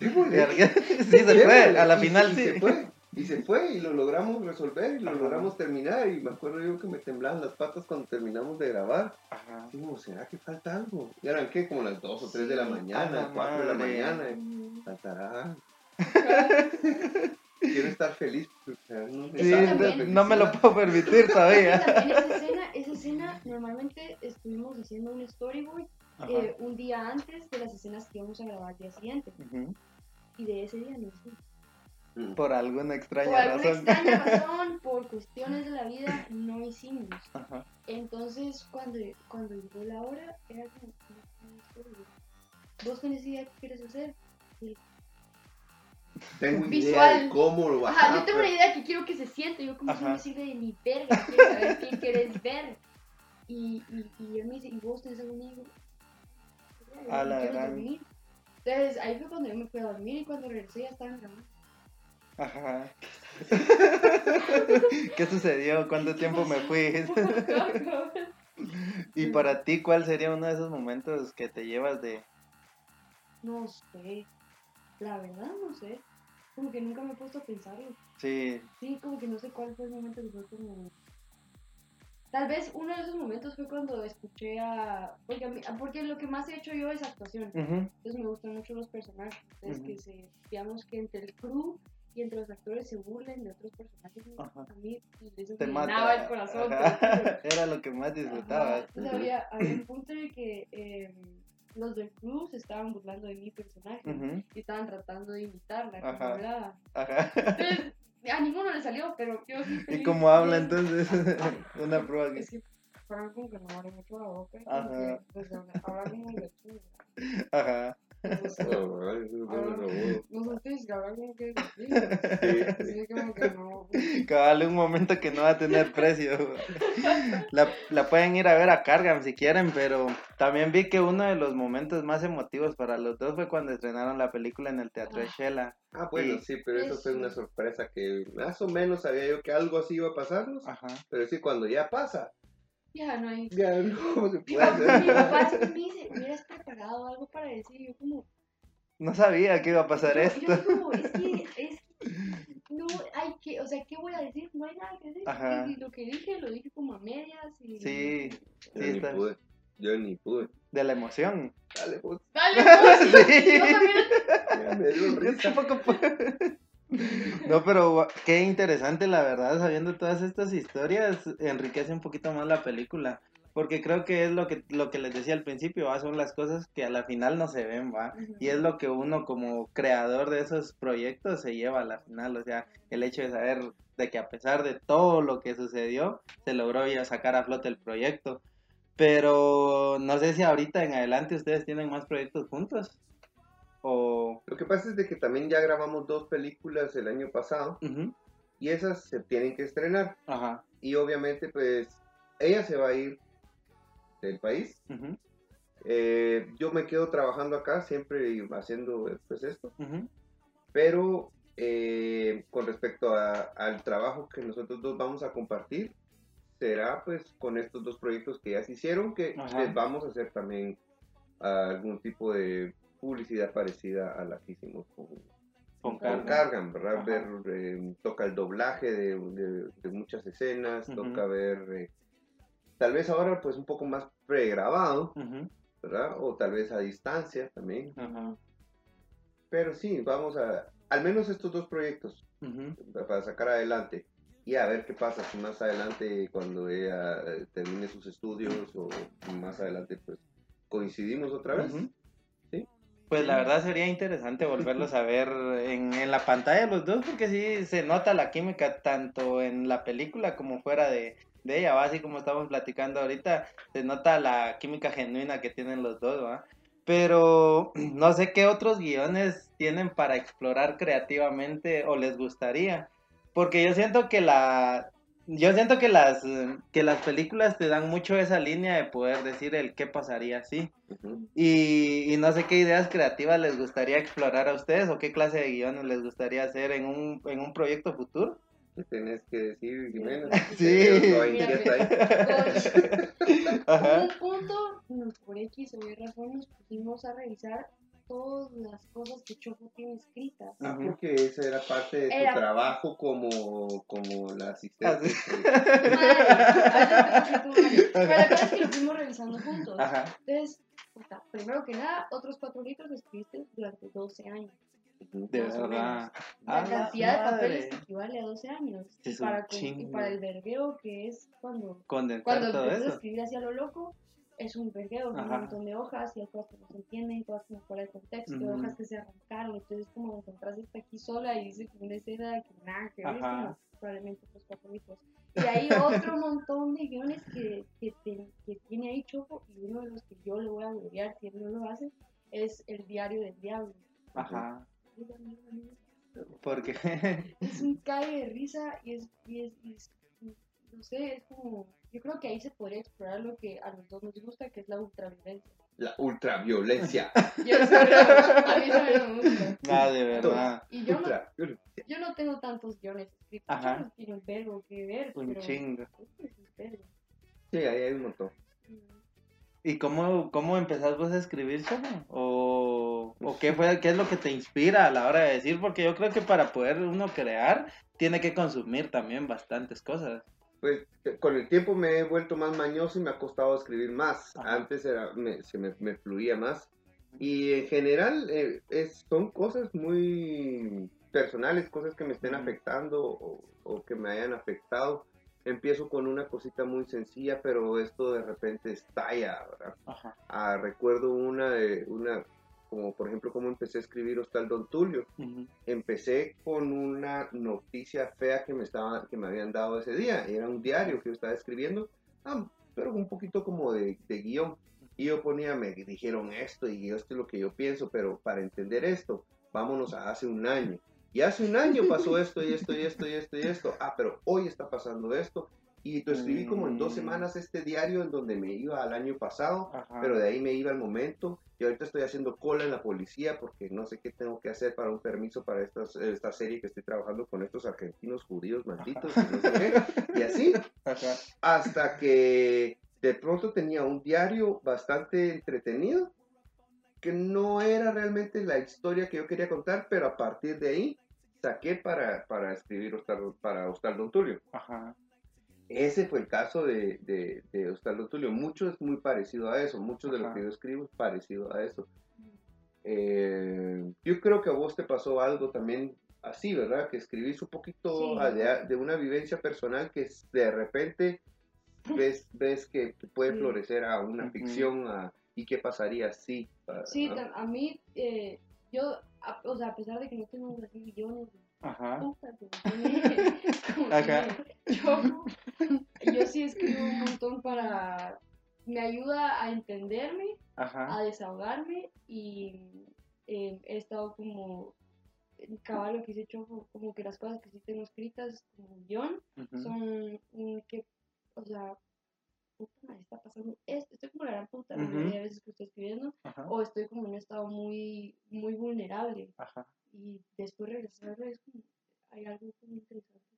Speaker 2: Démosle.
Speaker 1: Sí, se fue. A la
Speaker 2: Y-
Speaker 1: final
Speaker 2: y
Speaker 1: sí.
Speaker 2: Se fue. Y se fue y lo logramos resolver y lo
Speaker 1: Ajá.
Speaker 2: logramos terminar. Y me acuerdo yo que me temblaban las patas cuando terminamos de grabar.
Speaker 1: Ajá.
Speaker 2: Dijimos, ¿será que falta algo? Y eran qué, como las 2 o 3 de la
Speaker 3: Sí,
Speaker 2: mañana,
Speaker 1: la
Speaker 2: 4 de la mañana. Faltará. Quiero estar feliz. o sea, no,
Speaker 1: Sí, no, me lo puedo permitir todavía.
Speaker 3: que esa escena, esa escena, normalmente estuvimos haciendo un storyboard eh, un día antes de las escenas que íbamos a grabar al día siguiente.
Speaker 1: Ujú.
Speaker 3: Y de ese día no hicimos.
Speaker 2: Mm.
Speaker 1: Por alguna extraña
Speaker 3: Por alguna
Speaker 1: razón.
Speaker 3: extraña razón, por cuestiones de la vida, no hicimos.
Speaker 1: Ajá.
Speaker 3: Entonces, cuando, cuando llegó la hora, era como, "No, no, storyboard. ¿vos tenés idea qué quieres hacer?
Speaker 2: Tengo idea
Speaker 3: Visual.
Speaker 2: de cómo lo vas
Speaker 3: Ajá,
Speaker 2: a
Speaker 3: yo tengo una idea que quiero que se siente. Yo como no me sirve de ni verga. Quiero saber qué quieres ver. Y, y, y él me dice, ¿y vos tenés alguna idea? Y yo,
Speaker 1: A la
Speaker 3: "Quiero
Speaker 1: gran.
Speaker 3: dormir". Entonces ahí fue cuando yo me fui a dormir y cuando regresé ya estaba grabando.
Speaker 1: Ajá. ¿Qué sucedió? ¿Cuánto tiempo me fui? y para ti, ¿cuál sería uno de esos momentos que te llevas de...
Speaker 3: No sé. La verdad no sé. Como que nunca me he puesto a pensarlo.
Speaker 1: Sí,
Speaker 3: Sí, como que no sé cuál fue el momento que fue como... Tal vez uno de esos momentos fue cuando escuché a... Porque, a mí- porque lo que más he hecho yo es actuación. Entonces me gustan mucho los personajes. Entonces que se, digamos que entre el crew y entre los actores se burlen de otros personajes.
Speaker 1: Ajá.
Speaker 3: A mí eso
Speaker 1: te mata.
Speaker 3: el corazón.
Speaker 1: Era lo que más
Speaker 3: entonces había, había un punto el que eh, los del crew se estaban burlando de mi personaje y estaban tratando de imitarla como
Speaker 1: Ajá.
Speaker 3: hablaba.
Speaker 1: Ajá.
Speaker 3: Entonces, a ninguno le salió, pero yo sí.
Speaker 1: ¿Y cómo habla entonces? Una prueba que...
Speaker 3: Es que para como que no abre mucho la boca.
Speaker 1: Ajá.
Speaker 3: Pues, como de tú,
Speaker 1: Ajá.
Speaker 3: No sé,
Speaker 2: No, ay, eso es bueno, no.
Speaker 3: no sé ustedes que como.
Speaker 2: Sí.
Speaker 3: Como que no.
Speaker 1: Cabal, un momento que no va a tener precio. La, la pueden ir a ver a Cargam si quieren, pero también vi que uno de los momentos más emotivos para los dos fue cuando estrenaron la película en el Teatro de
Speaker 3: Ah.
Speaker 1: Shela.
Speaker 2: Ah, bueno,
Speaker 1: Y-
Speaker 2: sí, pero eso fue una sorpresa que más o menos sabía yo que algo así iba a pasarnos.
Speaker 1: Ajá.
Speaker 2: Pero sí, cuando ya pasa,
Speaker 3: Ya no hay.
Speaker 2: ya no se
Speaker 3: Mi
Speaker 2: puede
Speaker 3: papá, mi papá siempre me dice, hubieras preparado algo para decir. Yo como,
Speaker 1: No sabía que iba a pasar
Speaker 3: yo,
Speaker 1: esto.
Speaker 3: yo como, es que, es no hay que, o sea, ¿qué voy a decir? No hay nada que decir.
Speaker 1: Ajá.
Speaker 3: Y lo que dije, lo dije como a medias y...
Speaker 1: Sí,
Speaker 2: Yo
Speaker 1: sí,
Speaker 2: ni
Speaker 1: está.
Speaker 2: pude. Yo ni pude.
Speaker 1: De la emoción.
Speaker 2: Dale, pues.
Speaker 3: Dale, pues, yo-
Speaker 1: Sí.
Speaker 3: yo también.
Speaker 2: Ya me dio
Speaker 1: Yo
Speaker 2: risa.
Speaker 1: tampoco puedo. No, pero qué interesante, la verdad, sabiendo todas estas historias, enriquece un poquito más la película. Porque creo que es lo que, lo que les decía al principio, ¿va? son las cosas que a la final no se ven, ¿va? Y es lo que uno como creador de esos proyectos se lleva a la final, o sea, el hecho de saber de que a pesar de todo lo que sucedió, se logró ya sacar a flote el proyecto. Pero no sé si ahorita en adelante ustedes tienen más proyectos juntos. O...
Speaker 2: Lo que pasa es de que también ya grabamos dos películas el año pasado
Speaker 1: Ujú,
Speaker 2: y esas se tienen que estrenar.
Speaker 1: Ajá.
Speaker 2: Y obviamente, pues, ella se va a ir del país.
Speaker 1: ujú,
Speaker 2: Eh, yo me quedo trabajando acá, siempre haciendo pues esto.
Speaker 1: ujú,
Speaker 2: Pero eh, con respecto a- al trabajo que nosotros dos vamos a compartir, será pues con estos dos proyectos que ya se hicieron, que
Speaker 1: Ajá.
Speaker 2: les vamos a hacer también algún tipo de publicidad parecida a la que hicimos con,
Speaker 1: Con
Speaker 2: con
Speaker 1: carga.
Speaker 2: Cargan, ¿verdad? Ver, eh, toca el doblaje de, de- de muchas escenas, toca ver, eh, tal vez ahora pues un poco más pregrabado, ¿verdad? O tal vez a distancia también. Pero sí, vamos a, al menos estos dos proyectos para sacar adelante. y a ver qué pasa si más adelante cuando ella eh, termine sus estudios o más adelante pues coincidimos otra vez. Sí.
Speaker 1: Pues la verdad sería interesante volverlos a ver en, en la pantalla los dos, porque sí se nota la química tanto en la película como fuera de, de ella, ¿va? así como estamos platicando ahorita, se nota la química genuina que tienen los dos, ¿va? Pero no sé qué otros guiones tienen para explorar creativamente o les gustaría, porque yo siento que la yo siento que las eh, que las películas te dan mucho esa línea de poder decir el qué pasaría.
Speaker 2: Ujú.
Speaker 1: Y, y no sé qué ideas creativas les gustaría explorar a ustedes o qué clase de guiones les gustaría hacer en un, en un proyecto futuro.
Speaker 2: ¿Qué tenés que decir, Jimena?
Speaker 1: Sí.
Speaker 2: Yo estoy inquieta ahí.
Speaker 3: En
Speaker 1: Ajá.
Speaker 3: un punto, por X o Y razón, nos pusimos a revisar todas las cosas que Choco tiene escritas.
Speaker 2: Ah, porque esa era parte de tu
Speaker 3: Era-
Speaker 2: trabajo como, como la asistente.
Speaker 3: Madre, Pero la cosa es que lo fuimos revisando juntos.
Speaker 1: Ajá.
Speaker 3: Entonces, o sea, primero que nada, otros cuatro litros escribiste durante 12 años.
Speaker 1: De verdad.
Speaker 3: La
Speaker 1: A la
Speaker 3: cantidad de papeles equivale a 12 años.
Speaker 1: Es un
Speaker 3: para, con- y para el vergueo, que es cuando,
Speaker 1: Condensar
Speaker 3: cuando a
Speaker 1: eso.
Speaker 3: escribir hacia lo loco, es un vergueo, es un montón de hojas y hay cosas que no se entienden, cosas que no fuera de contexto,
Speaker 1: Ujú.
Speaker 3: hojas que se arrancaron. Entonces, como encontraste esta aquí sola y dice como una escena que nada que ver, como probablemente otros cuatro litros. Y hay otro montón de guiones que, que, te- que tiene ahí Choco y uno de los que yo le voy a gloriar si él no lo hace es El Diario del Diablo.
Speaker 1: Ajá. Porque.
Speaker 3: es un cague de risa y es, y es, y es- no sé, es como, yo creo que ahí se podría explorar lo que a los dos nos gusta, que es la ultraviolencia.
Speaker 2: La ultraviolencia.
Speaker 3: Yo a mí no me gusta.
Speaker 1: Ah, de verdad.
Speaker 3: Y yo no,
Speaker 2: Ultraviolencia.
Speaker 3: yo no tengo tantos guiones escritos,
Speaker 1: Ajá.
Speaker 3: yo no tiene un verbo que ver,
Speaker 1: Un
Speaker 3: pero
Speaker 1: chingo.
Speaker 2: Sí, ahí hay un montón.
Speaker 1: ¿Y cómo, cómo empezás vos a escribir, Choco? ¿O, o qué, fue, qué es lo que te inspira a la hora de decir? Porque yo creo que para poder uno crear, tiene que consumir también bastantes cosas.
Speaker 2: Pues eh, con el tiempo me he vuelto más mañoso y me ha costado escribir más.
Speaker 1: Ajá.
Speaker 2: Antes era, me, se me, me fluía más. Y en general eh, es, son cosas muy personales, cosas que me estén afectando o, o que me hayan afectado. Empiezo con una cosita muy sencilla, pero esto de repente estalla, ¿verdad?
Speaker 1: Ajá.
Speaker 2: Ah, recuerdo una, de- una, como por ejemplo, cómo empecé a escribir Hostal Don Tulio.
Speaker 1: Ujú.
Speaker 2: Empecé con una noticia fea que me, estaba, que me habían dado ese día. Era un diario que yo estaba escribiendo, ah, pero un poquito como de, de guion. Y yo ponía, me dijeron esto y esto es lo que yo pienso, pero para entender esto, vámonos a hace un año. Y hace un año pasó esto y esto y esto y esto y esto. Ah, pero hoy está pasando esto. Y lo escribí como en dos
Speaker 1: Mm.
Speaker 2: semanas este diario en donde me iba al año pasado
Speaker 1: Ajá.
Speaker 2: pero de ahí me iba al momento y ahorita estoy haciendo cola en la policía porque no sé qué tengo que hacer para un permiso para estas- esta serie que estoy trabajando con estos argentinos judíos malditos y no sé qué. Y así,
Speaker 1: Ajá.
Speaker 2: hasta que de pronto tenía un diario bastante entretenido que no era realmente la historia que yo quería contar, pero a partir de ahí saqué para, para escribir para Hostal Don Tulio.
Speaker 1: Ajá.
Speaker 2: Ese fue el caso de, de, de Ostaldo Tulio. Mucho es muy parecido a eso. Mucho de lo
Speaker 1: Ajá.
Speaker 2: que yo escribo es parecido a eso. Eh, yo creo que a vos te pasó algo también así, ¿verdad? Que escribís un poquito
Speaker 3: Sí.
Speaker 2: de, de una vivencia personal que de repente ves, ves que, que puede
Speaker 3: Sí.
Speaker 2: florecer a una ficción a- y qué pasaría si.
Speaker 3: Sí,
Speaker 2: ¿no?
Speaker 3: a mí, eh, yo, a, o sea, a pesar de que no tengo así de
Speaker 1: Ajá. Ajá.
Speaker 3: Choco, yo sí escribo un montón para, me ayuda a entenderme,
Speaker 1: Ajá.
Speaker 3: a desahogarme y eh, he estado como, en caballo que hice Choco, como que las cosas que sí tengo escritas como
Speaker 1: guion
Speaker 3: son que, o sea, puta está pasando esto, estoy como la gran puta la
Speaker 1: Ujú.
Speaker 3: mayoría de veces que estoy escribiendo,
Speaker 1: Ajá.
Speaker 3: o estoy como en un estado muy, muy vulnerable
Speaker 1: Ajá.
Speaker 3: y después regresar es como, hay algo muy interesante.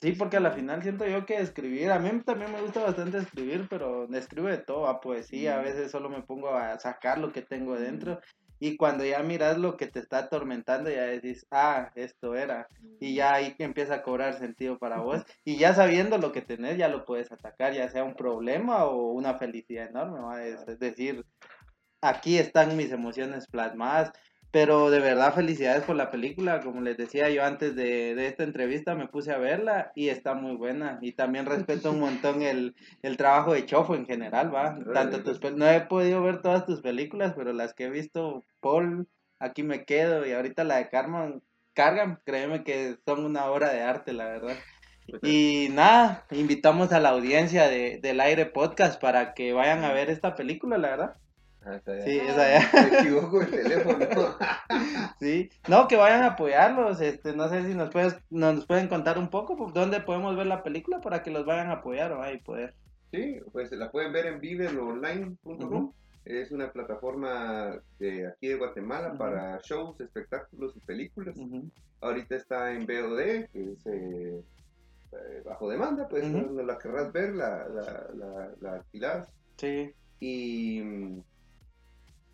Speaker 1: Sí, porque a la final siento yo que escribir, a mí también me gusta bastante escribir, pero escribo de todo, a poesía, a veces solo me pongo a sacar lo que tengo dentro y cuando ya miras lo que te está atormentando ya decís, ah, esto era, y ya ahí empieza a cobrar sentido para vos y ya sabiendo lo que tenés ya lo puedes atacar, ya sea un problema o una felicidad enorme, es decir, aquí están mis emociones plasmadas. Pero de verdad, felicidades por la película. Como les decía yo antes de, de esta entrevista, me puse a verla y está muy buena. Y también respeto un montón el, el trabajo de Chofo en general, ¿va? Tanto tus, pel- no he podido ver todas tus películas, pero las que he visto, Paul, aquí me quedo. Y ahorita la de Carmen, Cargan, créeme que son una obra de arte, la verdad. Y nada, invitamos a la audiencia de, del Aire Podcast para que vayan a ver esta película, la verdad.
Speaker 2: Ah.
Speaker 1: Sí, esa ya.
Speaker 2: Me equivoco el teléfono.
Speaker 1: Sí, no, que vayan a apoyarlos, este, no sé si nos puedes, nos pueden contar un poco por dónde podemos ver la película para que los vayan a apoyar ¿va? y poder.
Speaker 2: Sí, pues la pueden ver en viveloonline.com.
Speaker 1: Ujú.
Speaker 2: Es una plataforma de aquí de Guatemala para shows, espectáculos y películas. Ahorita está en VOD, que es eh, eh, bajo demanda, pues no la querrás ver, la, la, la, la alquilás.
Speaker 1: Sí,
Speaker 2: Y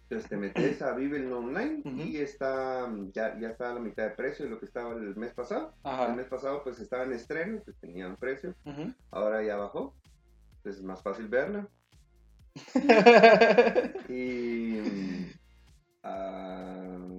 Speaker 2: pues te metes a Vive Online
Speaker 1: Ujú.
Speaker 2: y está ya, ya está a la mitad de precio de lo que estaba el mes pasado. El
Speaker 1: ajá.
Speaker 2: mes pasado pues estaba en estreno, pues tenía un precio,
Speaker 1: Ujú.
Speaker 2: ahora ya bajó. Entonces es más fácil verla. Y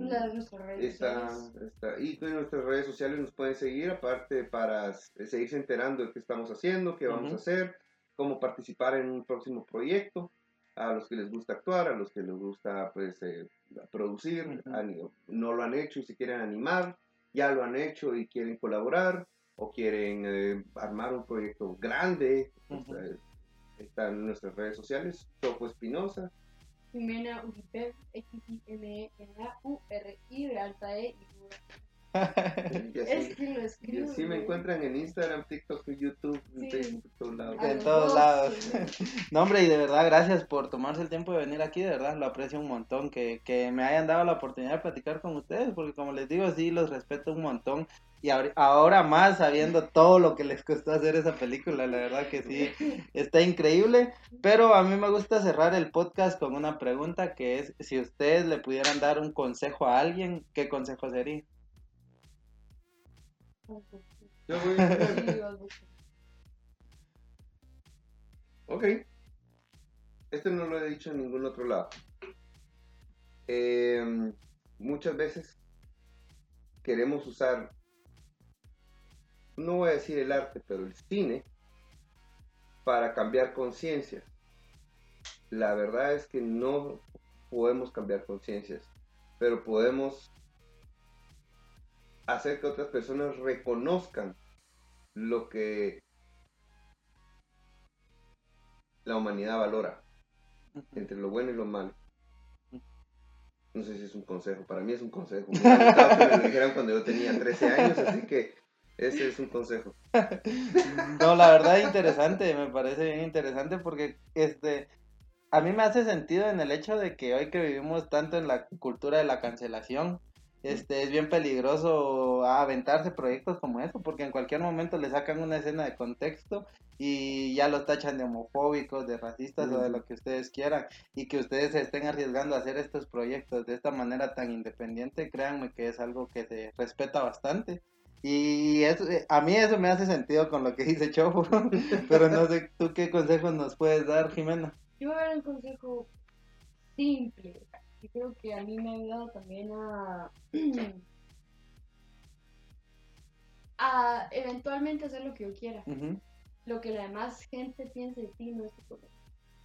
Speaker 3: de nuestras redes
Speaker 2: está,
Speaker 3: sociales.
Speaker 2: está- y en nuestras redes sociales nos pueden seguir, aparte para seguirse enterando de qué estamos haciendo, qué vamos
Speaker 1: Ujú.
Speaker 2: a hacer, cómo participar en un próximo proyecto, a los que les gusta actuar, a los que les gusta pues eh, producir, ani- no lo han hecho y se quieren animar, ya lo han hecho y quieren colaborar o quieren eh, armar un proyecto grande, pues, eh, están en nuestras redes sociales, Topo Espinosa,
Speaker 3: Jimena Uribe, X-I-M-E-N-A-U-R-I de alta E. y U.
Speaker 2: y así-
Speaker 3: Es que lo
Speaker 2: Y
Speaker 3: escribo.
Speaker 2: así me encuentran en Instagram, TikTok, YouTube, en
Speaker 3: Sí.
Speaker 2: Facebook, en todos lados.
Speaker 1: En todos
Speaker 3: dos,
Speaker 1: lados.
Speaker 3: sí.
Speaker 1: No, hombre, y de verdad, gracias por tomarse el tiempo de venir aquí, de verdad, lo aprecio un montón, que, que me hayan dado la oportunidad de platicar con ustedes, porque como les digo, sí, los respeto un montón, y ahora más sabiendo todo lo que les costó hacer esa película, la verdad que sí, está increíble, pero a mí me gusta cerrar el podcast con una pregunta que es, si ustedes le pudieran dar un consejo a alguien, ¿qué consejo sería?
Speaker 2: Yo voy. Ok. Este no lo he dicho en ningún otro lado. Em, muchas veces queremos usar, no voy a decir el arte, pero el cine, para cambiar conciencias. La verdad es que no podemos cambiar conciencias, pero podemos hacer que otras personas reconozcan lo que la humanidad valora entre lo bueno y lo malo. No sé si es un consejo, para mí es un consejo. Me que lo dijeran cuando yo tenía 13 años, así que ese es un consejo.
Speaker 1: No, la verdad interesante, me parece bien interesante porque este a mí me hace sentido en el hecho de que hoy que vivimos tanto en la cultura de la cancelación, este es bien peligroso aventarse proyectos como eso, porque en cualquier momento le sacan una escena de contexto y ya los tachan de homofóbicos, de racistas o de lo que ustedes quieran, y que ustedes se estén arriesgando a hacer estos proyectos de esta manera tan independiente, créanme que es algo que se respeta bastante. Y eso, eh, a mí eso me hace sentido con lo que dice Chopo, pero no sé tú qué consejos nos puedes dar, Jimena.
Speaker 3: Yo voy a dar un consejo simple, que creo que a mí me ha ayudado también a, a eventualmente hacer lo que yo quiera. Lo que la demás gente piense de ti no es tu problema.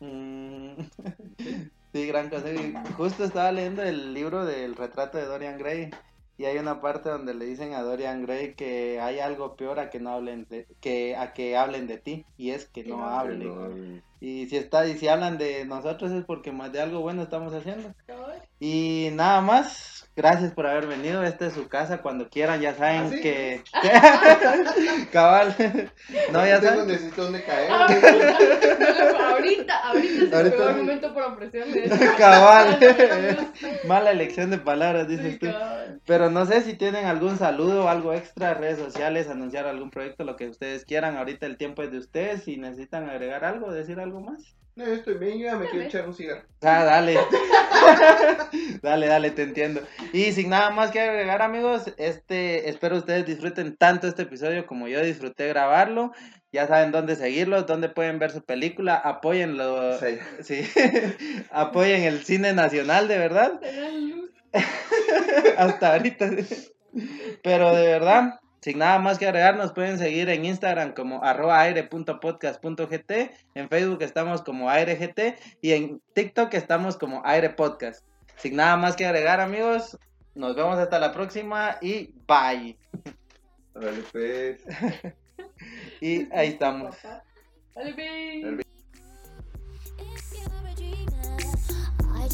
Speaker 1: Mm, Sí, gran consejo. Y Justo estaba leyendo el libro del retrato de Dorian Gray y hay una parte donde le dicen a Dorian Gray que hay algo peor a que no hablen de, que a que hablen de ti y es que no
Speaker 3: no
Speaker 1: hablen.
Speaker 2: No,
Speaker 1: Y si está y si hablan de nosotros es porque más de algo bueno estamos haciendo. Y nada más, gracias por haber venido. Esta es su casa. Cuando quieran, ya saben
Speaker 2: ¿Ah, sí?
Speaker 1: que. Cabal. no, ya
Speaker 2: tengo
Speaker 1: saben.
Speaker 2: necesito donde caer.
Speaker 3: Ah, ahorita, ahorita es el
Speaker 1: Ahorita
Speaker 3: peor
Speaker 1: sí.
Speaker 3: momento para ofrecerme eso.
Speaker 1: Cabal.
Speaker 3: Sí,
Speaker 1: Mala elección de palabras, dices tú.
Speaker 3: cabal.
Speaker 1: Pero no sé si tienen algún saludo, algo extra, redes sociales, anunciar algún proyecto, lo que ustedes quieran. Ahorita el tiempo es de ustedes. Si necesitan agregar algo, decir algo más.
Speaker 2: No, yo estoy bien, yo ya me quiero echar un cigarro.
Speaker 1: Ah, dale. dale, dale, te entiendo. Y sin nada más que agregar, amigos, este, espero ustedes disfruten tanto este episodio como yo disfruté grabarlo. Ya saben dónde seguirlos, dónde pueden ver su película, apóyenlo.
Speaker 2: Sea,
Speaker 1: Sí, apoyen el cine nacional, de verdad. Hasta ahorita. Pero de verdad, sin nada más que agregar, nos pueden seguir en Instagram como arroba aire.podcast.gt, en Facebook estamos como airegt y en TikTok estamos como aire podcast. Sin nada más que agregar, amigos, nos vemos hasta la próxima y bye.
Speaker 2: Dale, pues.
Speaker 1: Y ahí estamos.
Speaker 3: Dale,